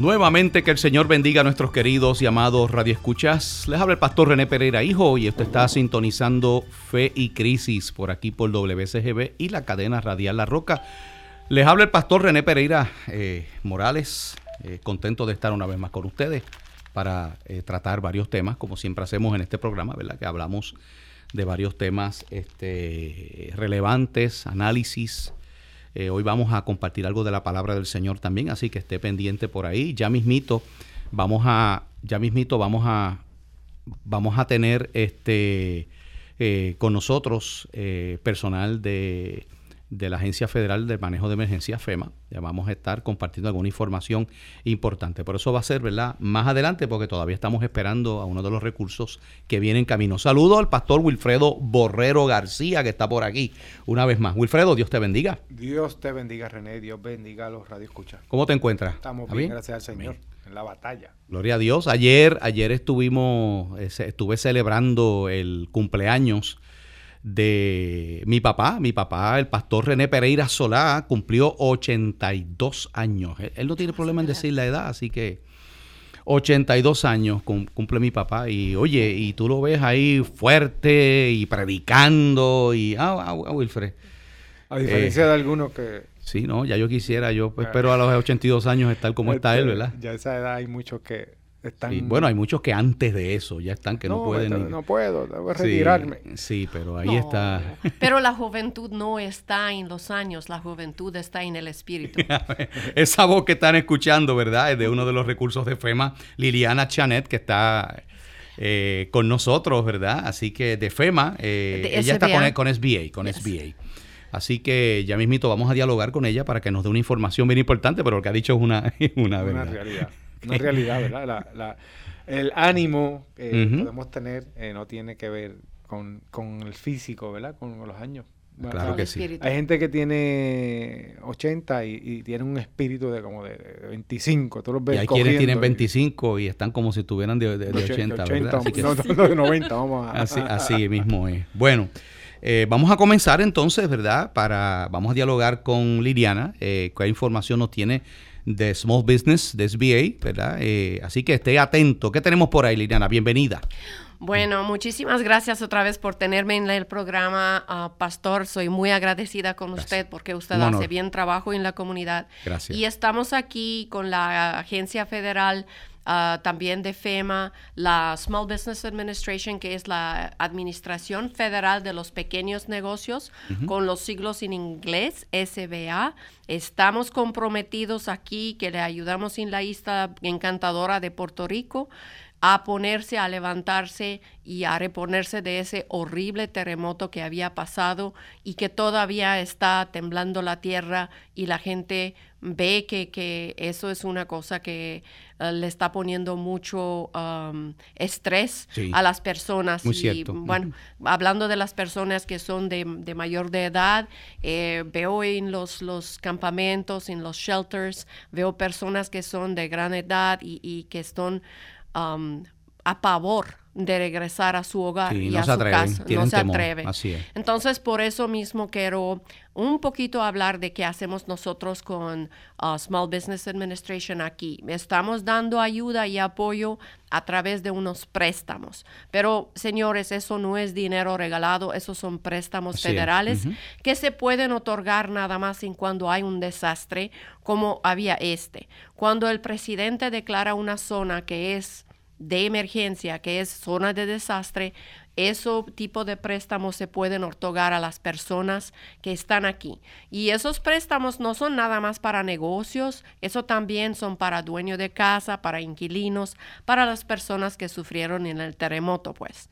Nuevamente que el Señor bendiga a nuestros queridos y amados radioescuchas. Les habla el pastor René Pereira Hijo y usted está sintonizando Fe y Crisis por aquí por WCGB y la cadena radial La Roca. Les habla el pastor René Pereira eh, Morales, eh, contento de estar una vez más con ustedes para eh, tratar varios temas, como siempre hacemos en este programa, ¿verdad? Que hablamos de varios temas este, relevantes, análisis, eh, hoy vamos a compartir algo de la palabra del Señor también, así que esté pendiente por ahí. Ya mismito vamos a, ya mismito vamos a, vamos a tener este eh, con nosotros eh, personal de de la Agencia Federal de Manejo de Emergencias FEMA. Ya vamos a estar compartiendo alguna información importante. Por eso va a ser, ¿verdad? Más adelante, porque todavía estamos esperando a uno de los recursos que viene en camino. Saludo al pastor Wilfredo Borrero García, que está por aquí una vez más. Wilfredo, Dios te bendiga. Dios te bendiga, René. Dios bendiga a los radioescuchas. ¿Cómo te encuentras? Estamos bien, gracias al Señor. En la batalla. Gloria a Dios. Ayer, ayer estuvimos, eh, estuve celebrando el cumpleaños de mi papá. Mi papá, el pastor René Pereira Solá, cumplió 82 años. Él, no tiene problema en decir la edad, así que 82 años cumple mi papá. Y oye, y tú lo ves ahí fuerte y predicando y... Ah, ah, ah Wilfred. A diferencia de algunos que... Sí, no, ya yo quisiera, yo pues, espero a los 82 años estar como está él, ¿verdad? Ya a esa edad hay muchos que bueno, hay muchos que antes de eso ya están que no, pueden. No puedo, debo retirarme. Sí, pero ahí está. Pero la juventud no está en los años, la juventud está en el espíritu. Esa voz que están escuchando, ¿verdad? Es de uno de los recursos de FEMA, Liliana Chanet, que está eh, con nosotros, ¿verdad? Así que de FEMA, eh, ella está con, con SBA, con SBA. Así que ya mismito vamos a dialogar con ella para que nos dé una información bien importante, pero lo que ha dicho es una, una, una realidad una realidad, ¿verdad? La, el ánimo que podemos tener eh, no tiene que ver con, el físico, ¿verdad? Con, los años. Claro que sí. Hay gente que tiene 80 y, tiene un espíritu de como de 25. Tú los ves y hay quienes tienen 25 y están como si estuvieran de, 80, ¿verdad? Así que, no, no, de 90, vamos a... Así, así mismo es. Bueno, eh, vamos a comenzar entonces, ¿verdad? Para, vamos a dialogar con Liliana. Eh, ¿Qué información nos tiene de Small Business, de SBA, ¿verdad? Eh, así que esté atento. ¿Qué tenemos por ahí, Liliana? Bienvenida. Bueno, muchísimas gracias otra vez por tenerme en el programa, ah, Pastor. Soy muy agradecida con usted porque usted hace bien trabajo en la comunidad. Gracias. Y estamos aquí con la Agencia Federal Ah, también de FEMA, la Small Business Administration, que es la Administración Federal de los Pequeños Negocios, con los siglos en inglés, SBA. Estamos comprometidos aquí, que le ayudamos en la isla encantadora de Puerto Rico a ponerse, a levantarse y a reponerse de ese horrible terremoto que había pasado y que todavía está temblando la tierra y la gente ve que, que eso es una cosa que eh, le está poniendo mucho um, estrés a las personas. Muy y bueno, hablando de las personas que son de, mayor de edad, eh, veo en los, los campamentos, en los shelters, veo personas que son de gran edad y, y que están um, a pavor de regresar a su hogar y a su casa. No se atreve. Entonces, por eso mismo quiero un poquito hablar de qué hacemos nosotros con uh, Small Business Administration aquí. Estamos dando ayuda y apoyo a través de unos préstamos. Pero, señores, eso no es dinero regalado, esos son préstamos federales que se pueden otorgar nada más en cuando hay un desastre como había este. Cuando el presidente declara una zona que es de emergencia, que es zona de desastre, ese tipo de préstamos se pueden otorgar a las personas que están aquí. Y esos préstamos no son nada más para negocios, eso también son para dueños de casa, para inquilinos, para las personas que sufrieron en el terremoto, pues.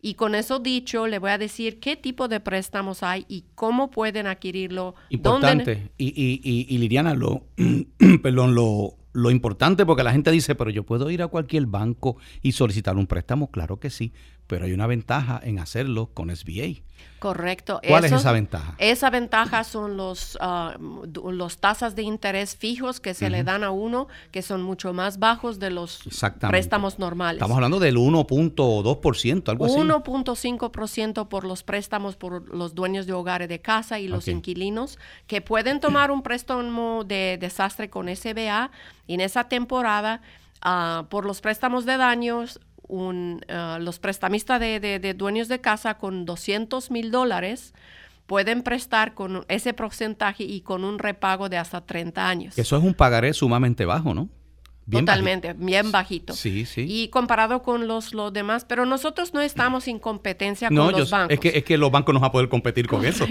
Y con eso dicho, le voy a decir qué tipo de préstamos hay y cómo pueden adquirirlo. Importante. Y, y, y, Liliana, lo, perdón, lo, lo importante, porque la gente dice, pero yo puedo ir a cualquier banco y solicitar un préstamo, claro que sí, pero hay una ventaja en hacerlo con SBA. Correcto. ¿Cuál es esa ventaja? Esa ventaja son los, uh, los tasas de interés fijos que se le dan a uno, que son mucho más bajos de los préstamos normales. Estamos hablando del 1.2%, algo así. 1.5% por los préstamos por los dueños de hogares de casa y los inquilinos, que pueden tomar un préstamo de desastre con SBA y en esa temporada, uh, por los préstamos de daños, un, uh, los prestamistas de, dueños de casa con 200 mil dólares pueden prestar con ese porcentaje y con un repago de hasta 30 años. Eso es un pagaré sumamente bajo, ¿no? Totalmente, bien bajito. Sí, sí. Y comparado con los, los demás, pero nosotros no estamos en competencia con los bancos. Es que, es que los bancos no van a poder competir con eso.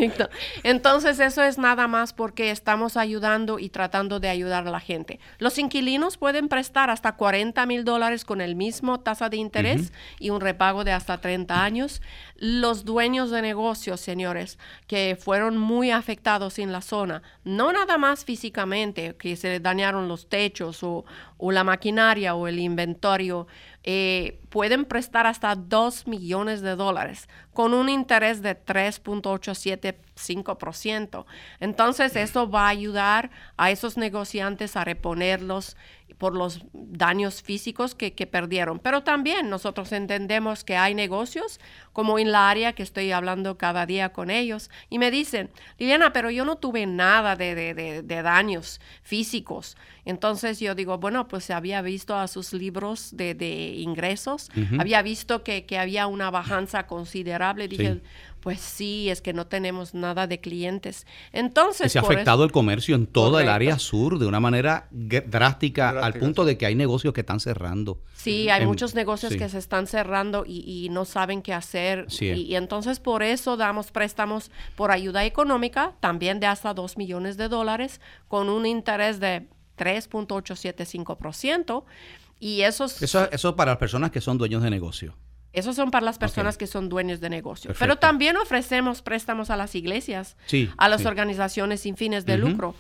Entonces, eso es nada más porque estamos ayudando y tratando de ayudar a la gente. Los inquilinos pueden prestar hasta 40 mil dólares con el mismo tasa de interés y un repago de hasta 30 años. Los dueños de negocios, señores, que fueron muy afectados en la zona, no nada más físicamente, que se dañaron los techos o la maquinaria o el inventario eh, pueden prestar hasta 2 millones de dólares con un interés de 3.875%. Entonces, eso va a ayudar a esos negociantes a reponerlos por los daños físicos que, perdieron. Pero también nosotros entendemos que hay negocios, como en la área que estoy hablando cada día con ellos, y me dicen, Liliana, pero yo no tuve nada de, daños físicos. Entonces yo digo, bueno, pues se había visto a sus libros de, ingresos, había visto que, había una bajanza considerable. Dije, pues sí, es que no tenemos nada de clientes. Entonces... se ha afectado el comercio en toda el área sur de una manera drástica, al punto de que hay negocios que están cerrando. Sí, hay muchos negocios que se están cerrando y, no saben qué hacer. Y, entonces por eso damos préstamos por ayuda económica, también de hasta 2 millones de dólares, con un interés de 3.875%. Y esos... Eso, eso para las personas que son dueños de negocio. Esos son para las personas que son dueños de negocios. Pero también ofrecemos préstamos a las iglesias, a las organizaciones sin fines de lucro.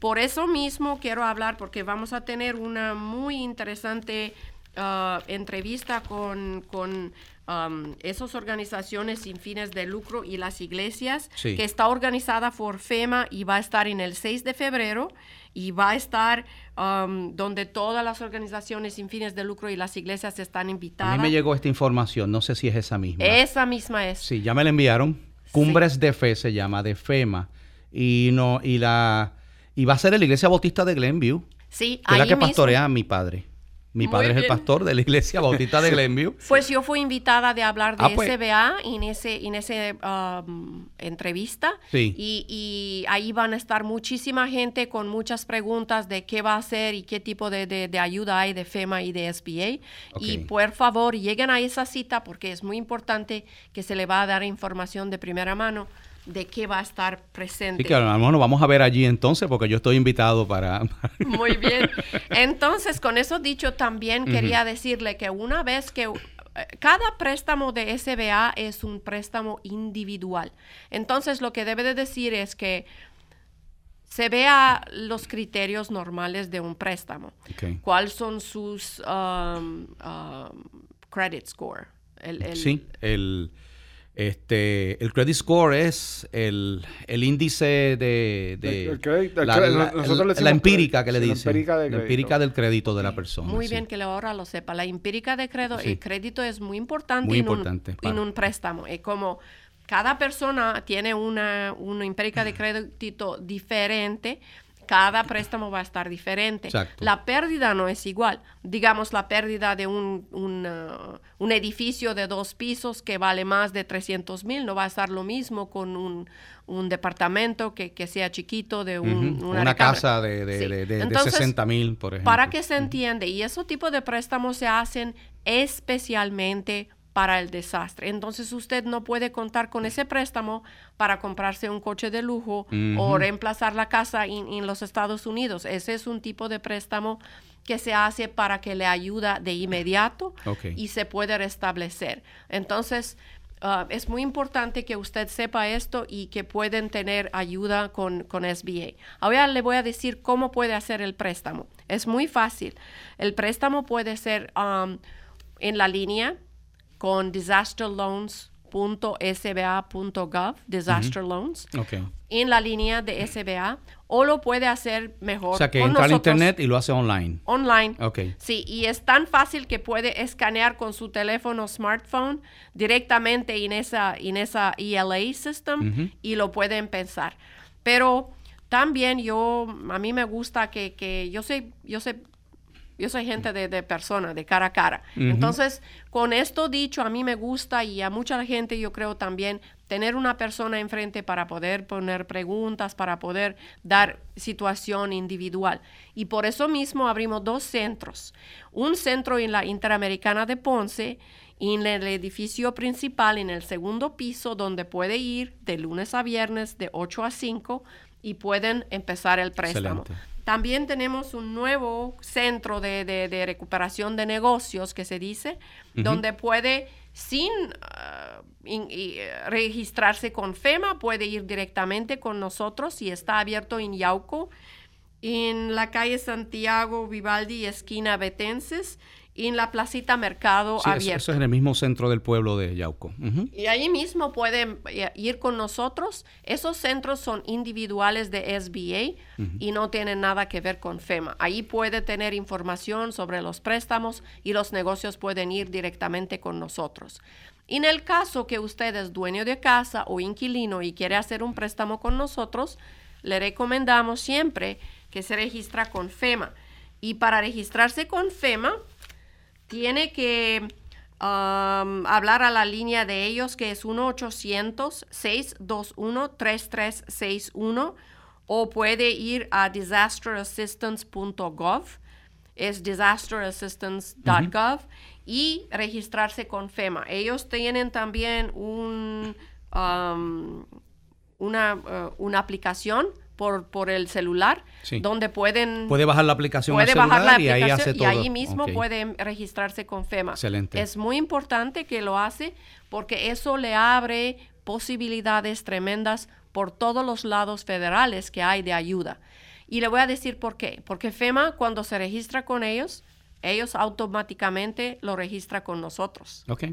Por eso mismo quiero hablar, porque vamos a tener una muy interesante uh, entrevista con, con um, esas organizaciones sin fines de lucro y las iglesias, que está organizada por FEMA y va a estar en el 6 de febrero y va a estar um, donde todas las organizaciones sin fines de lucro y las iglesias están invitadas. A mí me llegó esta información, no sé si es esa misma. Esa misma es. Sí, ya me la enviaron. Cumbres de Fe se llama, de FEMA. Y no y la y va a ser en la Iglesia Bautista de Glenview. Sí, que es la que pastorea a mi padre. Mi padre es el pastor de la iglesia bautista de Glenview. Pues yo fui invitada de hablar de ah, pues. SBA en ese, en ese um, entrevista. Sí. Y, ahí van a estar muchísima gente con muchas preguntas de qué va a hacer y qué tipo de, ayuda hay de FEMA y de SBA. Y por favor, lleguen a esa cita porque es muy importante que se le va a dar información de primera mano de qué va a estar presente. Sí, que a lo mejor nos vamos a ver allí entonces, porque yo estoy invitado para... Muy bien. Entonces, con eso dicho, también quería decirle que una vez que... Eh, cada préstamo de SBA es un préstamo individual. Entonces, lo que debe de decir es que se vea los criterios normales de un préstamo. ¿Cuáles son sus um, um, credit score? sí, el este, el credit score es el, el índice de, la, empírica que le dicen. La empírica, del crédito de la persona. Muy bien que ahora lo sepa. La empírica de crédito, el crédito es muy importante, en, un, un, préstamo. Es como cada persona tiene una, una empírica de crédito diferente cada préstamo va a estar diferente. La pérdida no es igual. Digamos, la pérdida de un, uh, un, edificio de dos pisos que vale más de 300 mil no va a estar lo mismo con un, un departamento que, que, sea chiquito de un, una, casa de, de, de, 60 mil, por ejemplo. Para que se entiende, y ese tipo de préstamos se hacen especialmente para el desastre. Entonces usted no puede contar con ese préstamo para comprarse un coche de lujo o reemplazar la casa en, los Estados Unidos. Ese es un tipo de préstamo que se hace para que le ayuda de inmediato y se puede restablecer. Entonces, ah, es muy importante que usted sepa esto y que pueden tener ayuda con, con SBA. Ahora le voy a decir cómo puede hacer el préstamo. Es muy fácil. El préstamo puede ser um, en la línea con disasterloans.sba.gov, disaster loans, en la línea de SBA, o lo puede hacer mejor. O sea, que entra al internet y lo hace online. Online. Ok. Sí, y es tan fácil que puede escanear con su teléfono smartphone directamente en esa, en esa ELA system y lo pueden pensar. Pero también yo, a mí me gusta que, que yo sé, yo sé yo soy gente de, de persona, de cara a cara. Entonces, con esto dicho, a mí me gusta y a mucha gente yo creo también tener una persona enfrente para poder poner preguntas, para poder dar situación individual. Y por eso mismo abrimos dos centros. Un centro en la Interamericana de Ponce y en el edificio principal, en el segundo piso, donde puede ir de lunes a viernes de 8 a 5 y pueden empezar el préstamo. También tenemos un nuevo centro de, recuperación de negocios que se dice, donde puede, sin uh, eh, registrarse con FEMA, puede ir directamente con nosotros y está abierto en Yauco, en la calle Santiago Vivaldi, esquina Betenses en la placita Mercado Abierto. Eso, es en el mismo centro del pueblo de Yauco. Y ahí mismo pueden eh, ir con nosotros. Esos centros son individuales de SBA y no tienen nada que ver con FEMA. Ahí puede tener información sobre los préstamos y los negocios pueden ir directamente con nosotros. En el caso que usted es dueño de casa o inquilino y quiere hacer un préstamo con nosotros, le recomendamos siempre que se registra con FEMA. Y para registrarse con FEMA, tiene que um, hablar a la línea de ellos que es 1-800-621-3361 o puede ir a disasterassistance.gov, es disasterassistance.gov y registrarse con FEMA. Ellos tienen también un, um, una, uh, una aplicación por, por el celular, donde pueden... Puede bajar la aplicación puede bajar la aplicación, y ahí hace todo. Y ahí mismo puede registrarse con FEMA. Excelente. Es muy importante que lo hace porque eso le abre posibilidades tremendas por todos los lados federales que hay de ayuda. Y le voy a decir por qué. Porque FEMA, cuando se registra con ellos, ellos automáticamente lo registra con nosotros. Ok.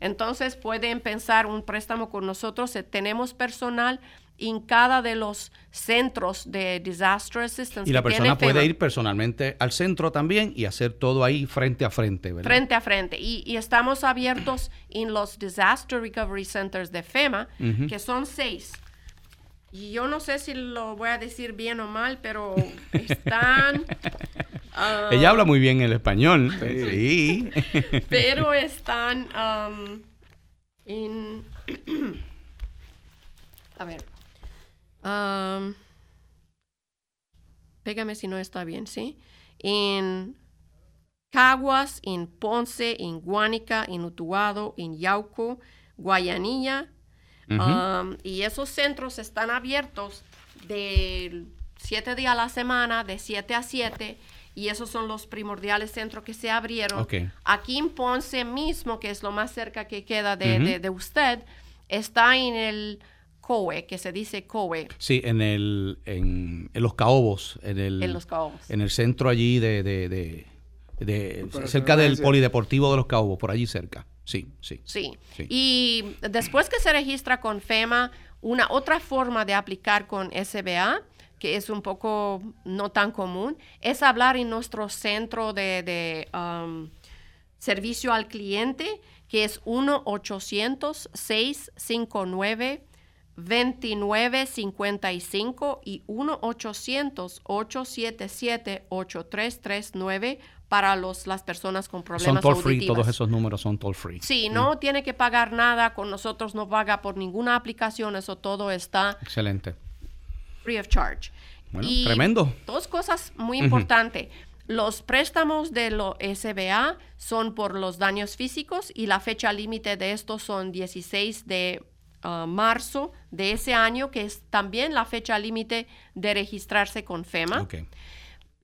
Entonces pueden pensar un préstamo con nosotros. Tenemos personal en cada de los centros de disaster assistance. Y la persona puede ir personalmente al centro también y hacer todo ahí frente a frente, ¿verdad? Frente a frente. Y, estamos abiertos en los disaster recovery centers de FEMA, que son seis. Y yo no sé si lo voy a decir bien o mal, pero están... Ella habla muy bien el español. Sí. pero están um, en... a ver. Um, pégame si no está bien, ¿sí? En Caguas, en Ponce, en Guánica, en Utuado, en Yauco, Guayanilla. y esos centros están abiertos de siete días a la semana, de 7 a 7. Y esos son los primordiales centros que se abrieron. Aquí en Ponce mismo, que es lo más cerca que queda de, de usted, está en el COE, que se dice COE. Sí, en, el, en, en los Caobos. En, el, en los Caobos. En el centro allí de, de, de, cerca del Polideportivo de los Caobos, por allí cerca. Sí, sí, sí. Y después que se registra con FEMA, una otra forma de aplicar con SBA, que es un poco no tan común, es hablar en nuestro centro de, de um, servicio al cliente, que es 1-800-659 2955 y 1-800-877-8339 para los, las personas con problemas Son toll free, todos esos números son toll free. Sí, no mm. tiene que pagar nada, con nosotros no paga por ninguna aplicación, eso todo está... Excelente. Free of charge. Bueno, tremendo. Dos cosas muy importantes. Los préstamos de lo SBA son por los daños físicos y la fecha límite de estos son 16 de marzo de ese año, que es también la fecha límite de registrarse con FEMA.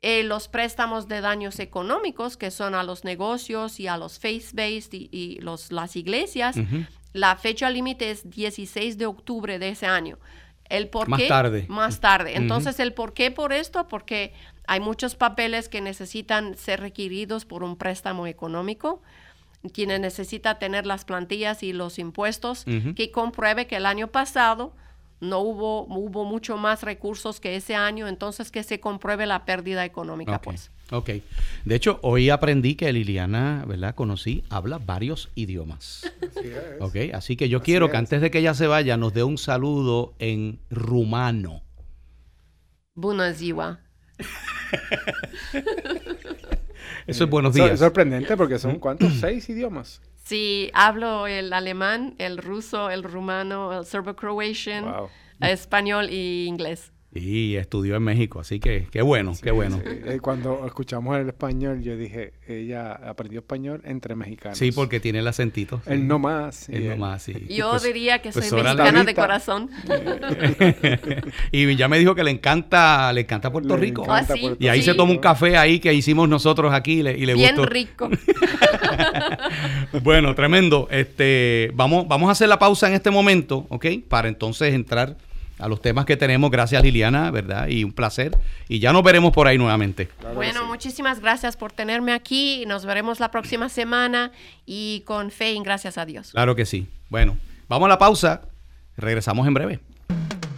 Eh, los préstamos de daños económicos, que son a los negocios y a los face-based y, los, las iglesias, la fecha límite es 16 de octubre de ese año. El por más tarde. Más tarde. Entonces, el por qué por esto, porque hay muchos papeles que necesitan ser requeridos por un préstamo económico quien necesita tener las plantillas y los impuestos que compruebe que el año pasado no hubo, hubo mucho más recursos que ese año, entonces que se compruebe la pérdida económica, pues. Ok. De hecho, hoy aprendí que Liliana, ¿verdad? Conocí, habla varios idiomas. Así es. Ok, así que yo quiero que antes de que ella se vaya nos dé un saludo en rumano. Bună ziua. Eso es buenos días. Es sorprendente porque son cuántos, seis idiomas. Sí, hablo el alemán, el ruso, el rumano, el serbo-croatian, español y inglés. Y estudió en México, así que qué bueno, qué bueno. Eh, cuando escuchamos el español, yo dije, ella aprendió español entre mexicanos. Sí, porque tiene el acentito. El no más. El no más, sí. Yo pues, diría que pues soy mexicana de corazón. y ya me dijo que le encanta, le encanta Puerto Rico. Ah, y ahí se toma un café ahí que hicimos nosotros aquí y le, y Bien rico. bueno, tremendo. Este, vamos, vamos a hacer la pausa en este momento, ¿ok? Para entonces entrar a los temas que tenemos. Gracias Liliana, ¿verdad? Y un placer. Y ya nos veremos por ahí nuevamente. bueno, muchísimas gracias por tenerme aquí. Nos veremos la próxima semana y con fe y gracias a Dios. Claro que sí. Bueno, vamos a la pausa. Regresamos en breve.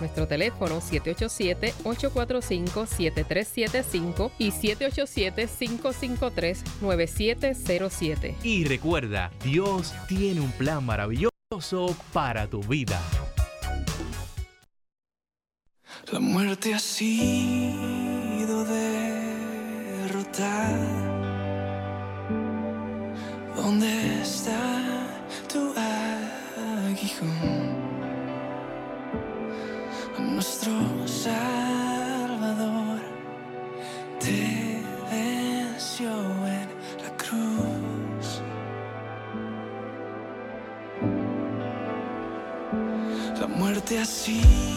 Nuestro teléfono 787-845-7375 y 787-553-9707. Y recuerda, Dios tiene un plan maravilloso para tu vida. La muerte ha sido derrotada. ¿Dónde está tu aguijón? Nuestro Salvador te venció en la cruz. La muerte así.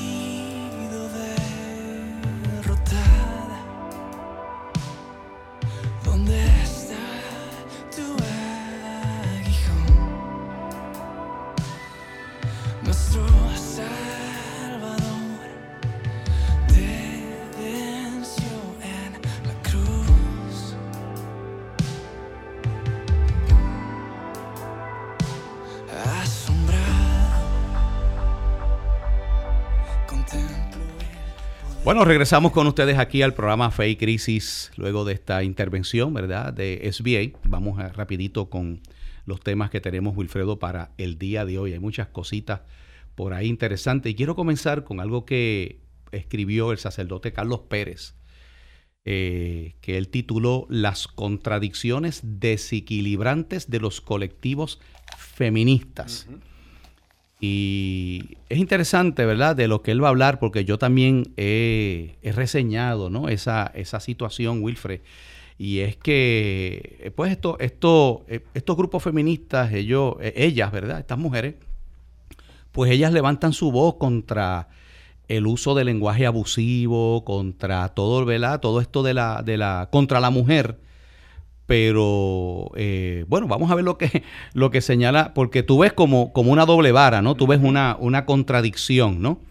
Bueno, regresamos con ustedes aquí al programa Fe y Crisis luego de esta intervención, ¿verdad? De SBA. Vamos a, rapidito con los temas que tenemos, Wilfredo, para el día de hoy. Hay muchas cositas por ahí interesantes. Y quiero comenzar con algo que escribió el sacerdote Carlos Pérez, eh, que él tituló Las contradicciones desequilibrantes de los colectivos feministas. Y es interesante, ¿verdad?, de lo que él va a hablar, porque yo también he, reseñado, ¿no? Esa, esa situación, Wilfred. Y es que, eh, pues, esto, esto, eh, estos grupos feministas, ellos, eh, ellas, ¿verdad?, estas mujeres, pues ellas levantan su voz contra el uso del lenguaje abusivo, contra todo, ¿verdad?, todo esto de la, de la, contra la mujer pero eh, bueno, vamos a ver lo que, lo que señala, porque tú ves como, como una doble vara, ¿no? Tú ves una, una contradicción, ¿no?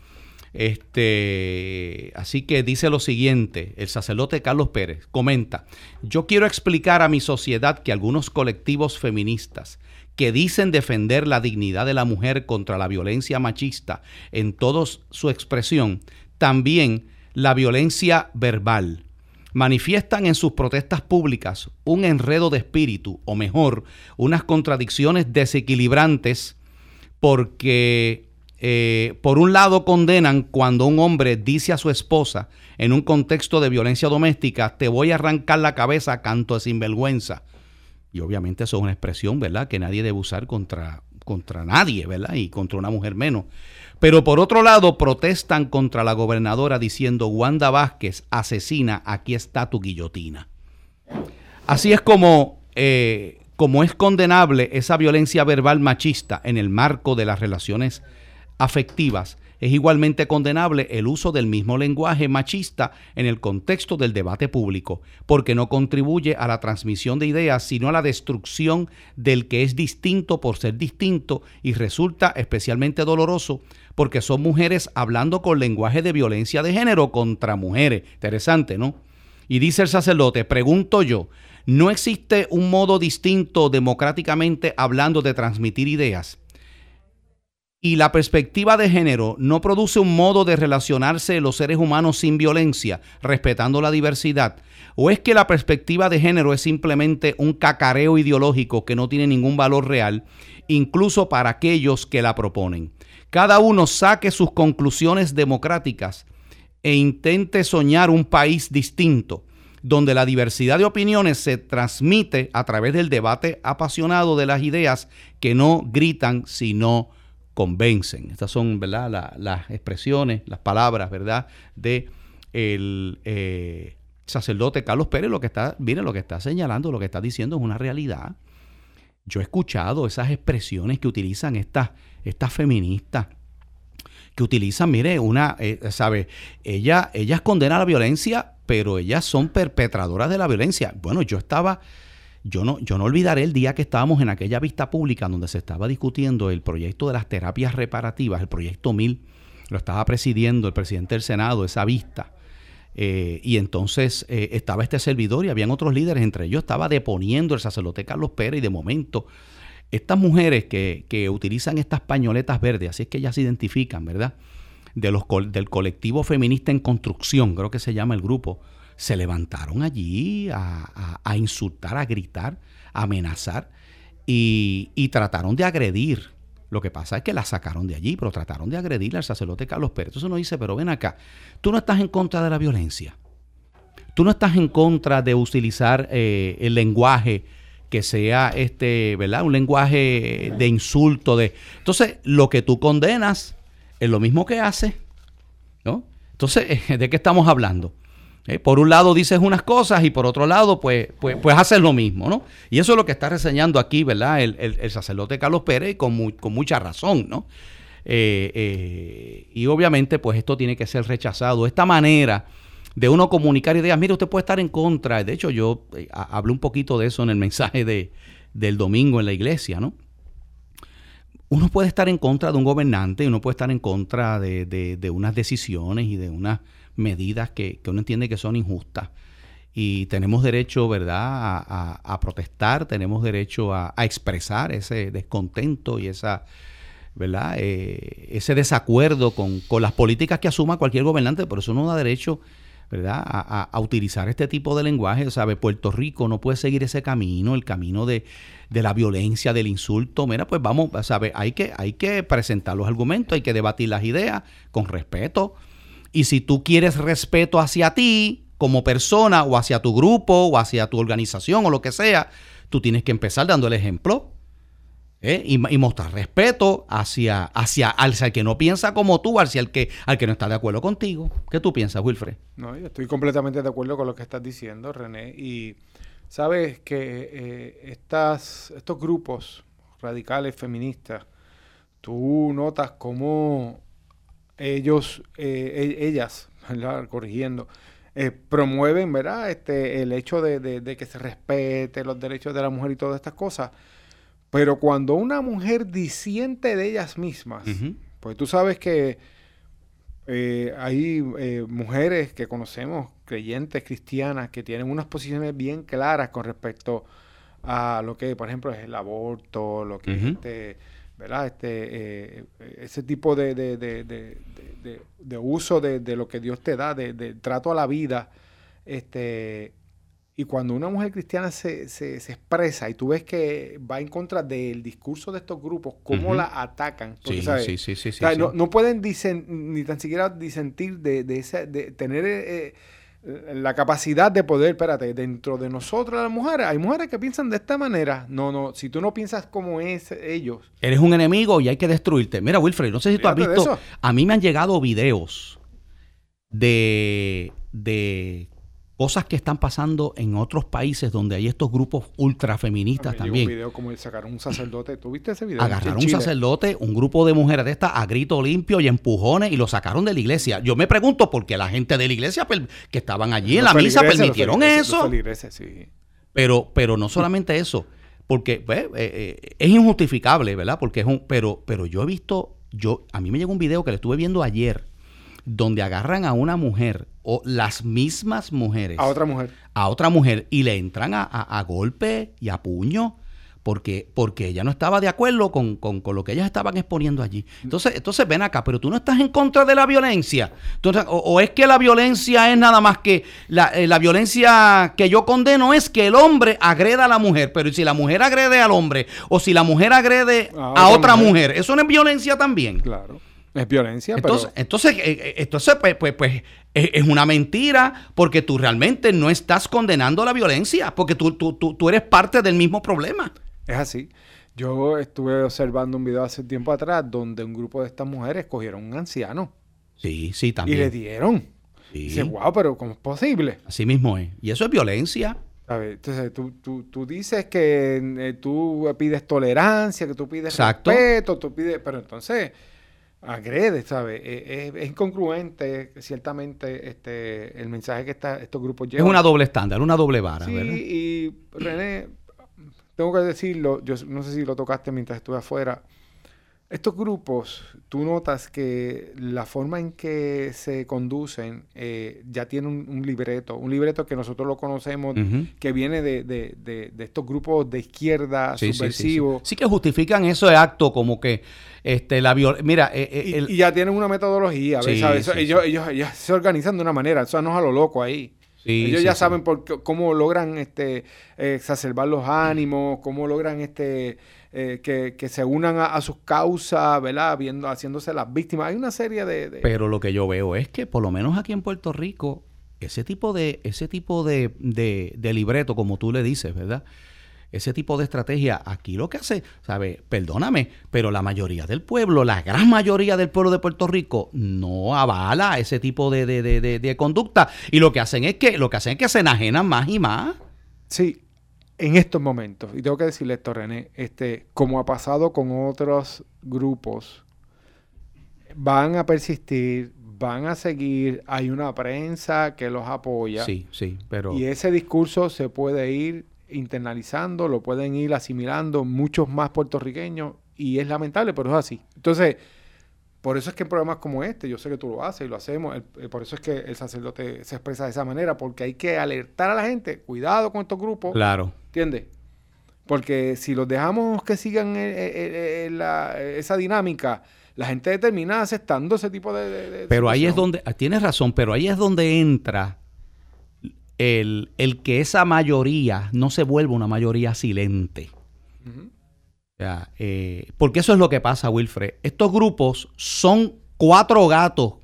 Este, así que dice lo siguiente, el sacerdote Carlos Pérez comenta, yo quiero explicar a mi sociedad que algunos colectivos feministas que dicen defender la dignidad de la mujer contra la violencia machista en toda su expresión, también la violencia verbal, manifiestan en sus protestas públicas un enredo de espíritu, o mejor, unas contradicciones desequilibrantes, porque eh, por un lado condenan cuando un hombre dice a su esposa en un contexto de violencia doméstica, te voy a arrancar la cabeza canto de sinvergüenza. Y obviamente eso es una expresión, ¿verdad?, que nadie debe usar contra, contra nadie, ¿verdad? Y contra una mujer menos. Pero por otro lado, protestan contra la gobernadora diciendo, Wanda Vázquez, asesina, aquí está tu guillotina. Así es como, eh, como es condenable esa violencia verbal machista en el marco de las relaciones afectivas, es igualmente condenable el uso del mismo lenguaje machista en el contexto del debate público, porque no contribuye a la transmisión de ideas, sino a la destrucción del que es distinto por ser distinto y resulta especialmente doloroso porque son mujeres hablando con lenguaje de violencia de género contra mujeres. Interesante, ¿no? Y dice el sacerdote, pregunto yo, ¿no existe un modo distinto democráticamente hablando de transmitir ideas? Y la perspectiva de género no produce un modo de relacionarse los seres humanos sin violencia, respetando la diversidad. ¿O es que la perspectiva de género es simplemente un cacareo ideológico que no tiene ningún valor real, incluso para aquellos que la proponen? Cada uno saque sus conclusiones democráticas e intente soñar un país distinto, donde la diversidad de opiniones se transmite a través del debate apasionado de las ideas que no gritan, sino convencen. Estas son ¿verdad? las expresiones, las palabras, ¿verdad? De el eh, sacerdote Carlos Pérez, lo que está, mire, lo que está señalando, lo que está diciendo es una realidad. Yo he escuchado esas expresiones que utilizan estas estas feministas que utilizan, mire, una, eh, ¿sabe? Ella, ellas condenan la violencia, pero ellas son perpetradoras de la violencia. Bueno, yo estaba, yo no, yo no olvidaré el día que estábamos en aquella vista pública donde se estaba discutiendo el proyecto de las terapias reparativas, el proyecto 1000, lo estaba presidiendo el presidente del Senado, esa vista. Eh, y entonces eh, estaba este servidor y habían otros líderes, entre ellos estaba deponiendo el sacerdote Carlos Pérez y de momento estas mujeres que, utilizan estas pañoletas verdes, así es que ellas se identifican, ¿verdad? De los, del colectivo feminista en construcción, creo que se llama el grupo, se levantaron allí a, insultar, a gritar, a amenazar y, trataron de agredir. Lo que pasa es que la sacaron de allí, pero trataron de agredir al sacerdote Carlos Pérez. Entonces uno dice, pero ven acá, tú no estás en contra de la violencia. Tú no estás en contra de utilizar eh, el lenguaje que sea este, ¿verdad? Un lenguaje de insulto. De... Entonces, lo que tú condenas es lo mismo que hace. ¿no? Entonces, ¿de qué estamos hablando? ¿Eh? Por un lado dices unas cosas y por otro lado, pues, pues, pues haces lo mismo, ¿no? Y eso es lo que está reseñando aquí, ¿verdad? El, sacerdote Carlos Pérez con, mucha razón, ¿no? Eh, eh, y obviamente, pues esto tiene que ser rechazado. Esta manera de uno comunicar ideas. Mire, usted puede estar en contra. De hecho, yo hablé un poquito de eso en el mensaje de, del domingo en la iglesia, ¿no? Uno puede estar en contra de un gobernante, uno puede estar en contra de, unas decisiones y de unas medidas que, uno entiende que son injustas. Y tenemos derecho, ¿verdad?, a, protestar, tenemos derecho a, expresar ese descontento y esa, ¿verdad?, eh, ese desacuerdo con, con, las políticas que asuma cualquier gobernante. Por eso uno da derecho ¿verdad? A, utilizar este tipo de lenguaje. ¿Sabe? Puerto Rico no puede seguir ese camino, el camino de, la violencia, del insulto. Mira, pues vamos, ¿sabe? Hay que, hay que presentar los argumentos, hay que debatir las ideas con respeto. Y si tú quieres respeto hacia ti como persona o hacia tu grupo o hacia tu organización o lo que sea, tú tienes que empezar dando el ejemplo. ¿eh? y, mostrar respeto hacia, hacia, el que no piensa como tú, hacia el que, al que no está de acuerdo contigo. ¿Qué tú piensas, Wilfred? No, yo estoy completamente de acuerdo con lo que estás diciendo, René. Y sabes que eh, estas, estos grupos radicales feministas, tú notas cómo ellos, eh, e, ellas, corrigiendo, promueven, ¿verdad? Este, el hecho de, de, que se respete los derechos de la mujer y todas estas cosas. Pero cuando una mujer disiente de ellas mismas, pues tú sabes que eh, hay eh, mujeres que conocemos, creyentes cristianas, que tienen unas posiciones bien claras con respecto a lo que, por ejemplo, es el aborto, lo que es este, ¿verdad? Este, eh, ese tipo de, de, de, de uso de, lo que Dios te da, de, trato a la vida, este, y cuando una mujer cristiana se, se, expresa y tú ves que va en contra del discurso de estos grupos, cómo la atacan. sí, sí, sí, sí, no, no, pueden ni tan siquiera disentir de, de, ese, de tener eh, la capacidad de poder, espérate, dentro de nosotras las mujeres, hay mujeres que piensan de esta manera. No, no, si tú no piensas como es ellos. Eres un enemigo y hay que destruirte. Mira, Wilfred, no sé si tú has visto. A mí me han llegado videos de, de cosas que están pasando en otros países donde hay estos grupos ultrafeministas Me llegó un también. video como el sacaron un sacerdote. ¿Tú viste ese video? Agarraron un sacerdote, un grupo de mujeres de estas a grito limpio y empujones y lo sacaron de la iglesia. Yo me pregunto por qué la gente de la iglesia que estaban allí en Los la misa permitieron eso. sí. Pero, pero no solamente eso, porque pues, eh, eh, es injustificable, ¿verdad? Porque es un, pero, pero yo he visto, yo, a mí me llegó un video que le estuve viendo ayer, donde agarran a una mujer, o las mismas mujeres, A otra mujer. a otra mujer, y le entran a, a- a golpe y a puño. Porque, porque ella no estaba de acuerdo con, con- con lo que ellas estaban exponiendo allí. Entonces, entonces ven acá, pero tú no estás en contra de la violencia. Entonces, o, o es que la violencia es nada más que la, eh, la violencia que yo condeno es que el hombre agreda a la mujer. Pero si la mujer agrede al hombre o si la mujer agrede A a, otra otra mujer. mujer, eso no es violencia también. Claro. Es violencia, Entonces, pero... entonces, eh, eh, entonces pues, pues, pues es, una mentira porque tú realmente no estás condenando la violencia, porque tú, tú, tú, tú eres parte del mismo problema. Es así. Yo estuve observando un video hace tiempo atrás donde un grupo de estas mujeres cogieron un anciano Sí, sí, y le también. dieron. Sí. Y dice, wow, pero ¿cómo es posible? Así mismo es. Y eso es violencia. Entonces, tú, tú, tú dices que eh, tú pides tolerancia, que tú pides Exacto. respeto, tú pides... Pero entonces, agrede, ¿sabes? Eh, Es, es incongruente, ciertamente, este el mensaje que está, estos grupos Es llevan. una doble estándar, una doble vara, Sí, ¿verdad? y René, tengo que decirlo, yo no sé si lo tocaste mientras estuve afuera. Estos grupos, tú notas que la forma en que se conducen eh, ya tiene un, un libreto, un libreto que nosotros lo conocemos, Ujú. que viene de, de- de- de estos grupos de izquierda, Sí, sí, sí, sí. subversivos, Sí que justifican ese acto como que este la violencia. Mira, eh, eh, y, el- y ya tienen una metodología, ¿sabes? Eso- sí, ellos, ellos, ellos se organizan de una manera, eso no es a lo loco ahí. sí, Ellos sí, ya sí. saben por qué- cómo logran este, eh, exacerbar los ánimos, cómo logran este, eh, que, que se unan a, a sus causas, ¿verdad? Viendo, haciéndose las víctimas. Hay una serie de... de- Pero lo que yo veo es que por lo menos aquí en Puerto Rico, ese tipo de, ese tipo de, de- de libreto, como tú le dices, ¿verdad? Ese tipo de estrategia, aquí lo que hace, ¿sabes? Perdóname, pero la mayoría del pueblo, la gran mayoría del pueblo de Puerto Rico, no avala ese tipo de, de- de- de- de conducta. Y lo que hacen es que, lo que hacen es que se enajenan más y más. Sí, en estos momentos, y tengo que decirle esto, René, este, como ha pasado con otros grupos, van a persistir, van a seguir, hay una prensa que los apoya. Sí, sí, pero... Y ese discurso se puede ir internalizando, lo pueden ir asimilando muchos más puertorriqueños y es lamentable, pero es así. Entonces, por eso es que en programas como este, yo sé que tú lo haces y lo hacemos, el- por eso es que el sacerdote se expresa de esa manera, porque hay que alertar a la gente, cuidado con estos grupos, Claro. ¿Entiendes? Porque si los dejamos que sigan eh, eh, eh, la- esa dinámica, la gente termina aceptando ese tipo de... de- de Pero ahí es donde, ah, tienes razón, pero ahí es donde entra el, el que esa mayoría no se vuelva una mayoría silente. Ujú. O sea, eh, porque eso es lo que pasa, Wilfred. Estos grupos son cuatro gatos,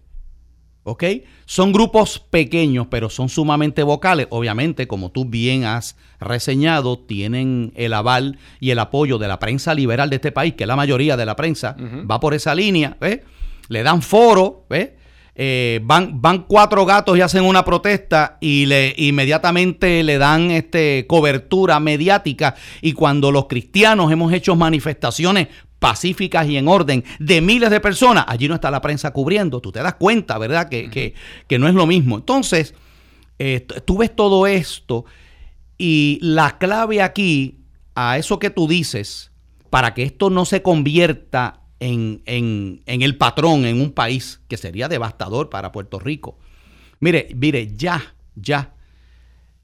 ¿ok? Son grupos pequeños, pero son sumamente vocales. Obviamente, como tú bien has reseñado, tienen el aval y el apoyo de la prensa liberal de este país, que la mayoría de la prensa va por esa línea, ¿ves? Le dan foro, ¿ves? Eh, van, van cuatro gatos y hacen una protesta y le inmediatamente le dan este cobertura mediática y cuando los cristianos hemos hecho manifestaciones pacíficas y en orden de miles de personas, allí no está la prensa cubriendo, tú te das cuenta, ¿verdad? Que, que- que no es lo mismo. Entonces, eh, tú ves todo esto y la clave aquí a eso que tú dices, para que esto no se convierta en, en- en el patrón en un país que sería devastador para Puerto Rico. Mire, mire, ya, ya.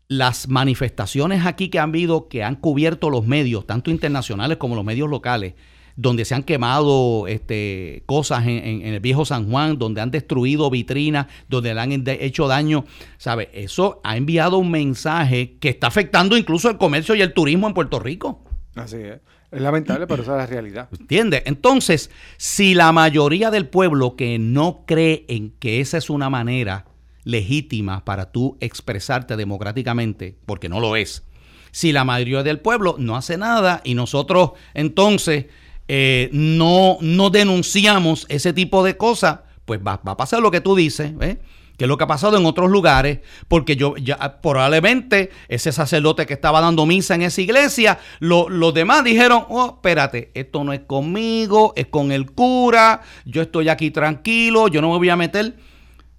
Las manifestaciones aquí que han habido, que han cubierto los medios, tanto internacionales como los medios locales, donde se han quemado este, cosas en, en- en el viejo San Juan, donde han destruido vitrinas, donde le han hecho daño, ¿sabe? Eso ha enviado un mensaje que está afectando incluso el comercio y el turismo en Puerto Rico. Así es. Es lamentable, pero esa es la realidad. ¿Entiendes? Entonces, si la mayoría del pueblo que no cree en que esa es una manera legítima para tú expresarte democráticamente, porque no lo es. Si la mayoría del pueblo no hace nada y nosotros entonces eh, no, no denunciamos ese tipo de cosas, pues va, va a pasar lo que tú dices, ¿ves? que es lo que ha pasado en otros lugares, porque yo ya probablemente ese sacerdote que estaba dando misa en esa iglesia, los demás dijeron, oh, espérate, esto no es conmigo, es con el cura, yo estoy aquí tranquilo, yo no me voy a meter.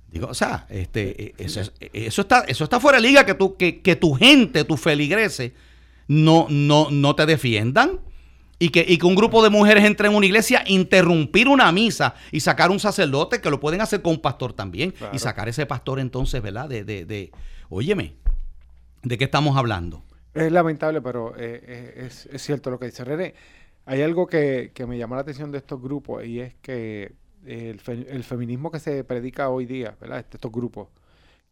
Digo, o sea, este, e, eso, eso, está, eso está fuera de liga, que, tú, que, que tu gente, tus feligreses, no, no, no te defiendan y que, y que un grupo de mujeres entre en una iglesia, interrumpir una misa y sacar un sacerdote, que lo pueden hacer con un pastor también, y sacar ese pastor entonces, ¿verdad? De, de, de, óyeme, ¿de qué estamos hablando? Es lamentable, pero eh, eh, es, es, cierto lo que dice René. Hay algo que, que, me llama la atención de estos grupos y es que el, fe, el feminismo que se predica hoy día, ¿verdad? Estos grupos,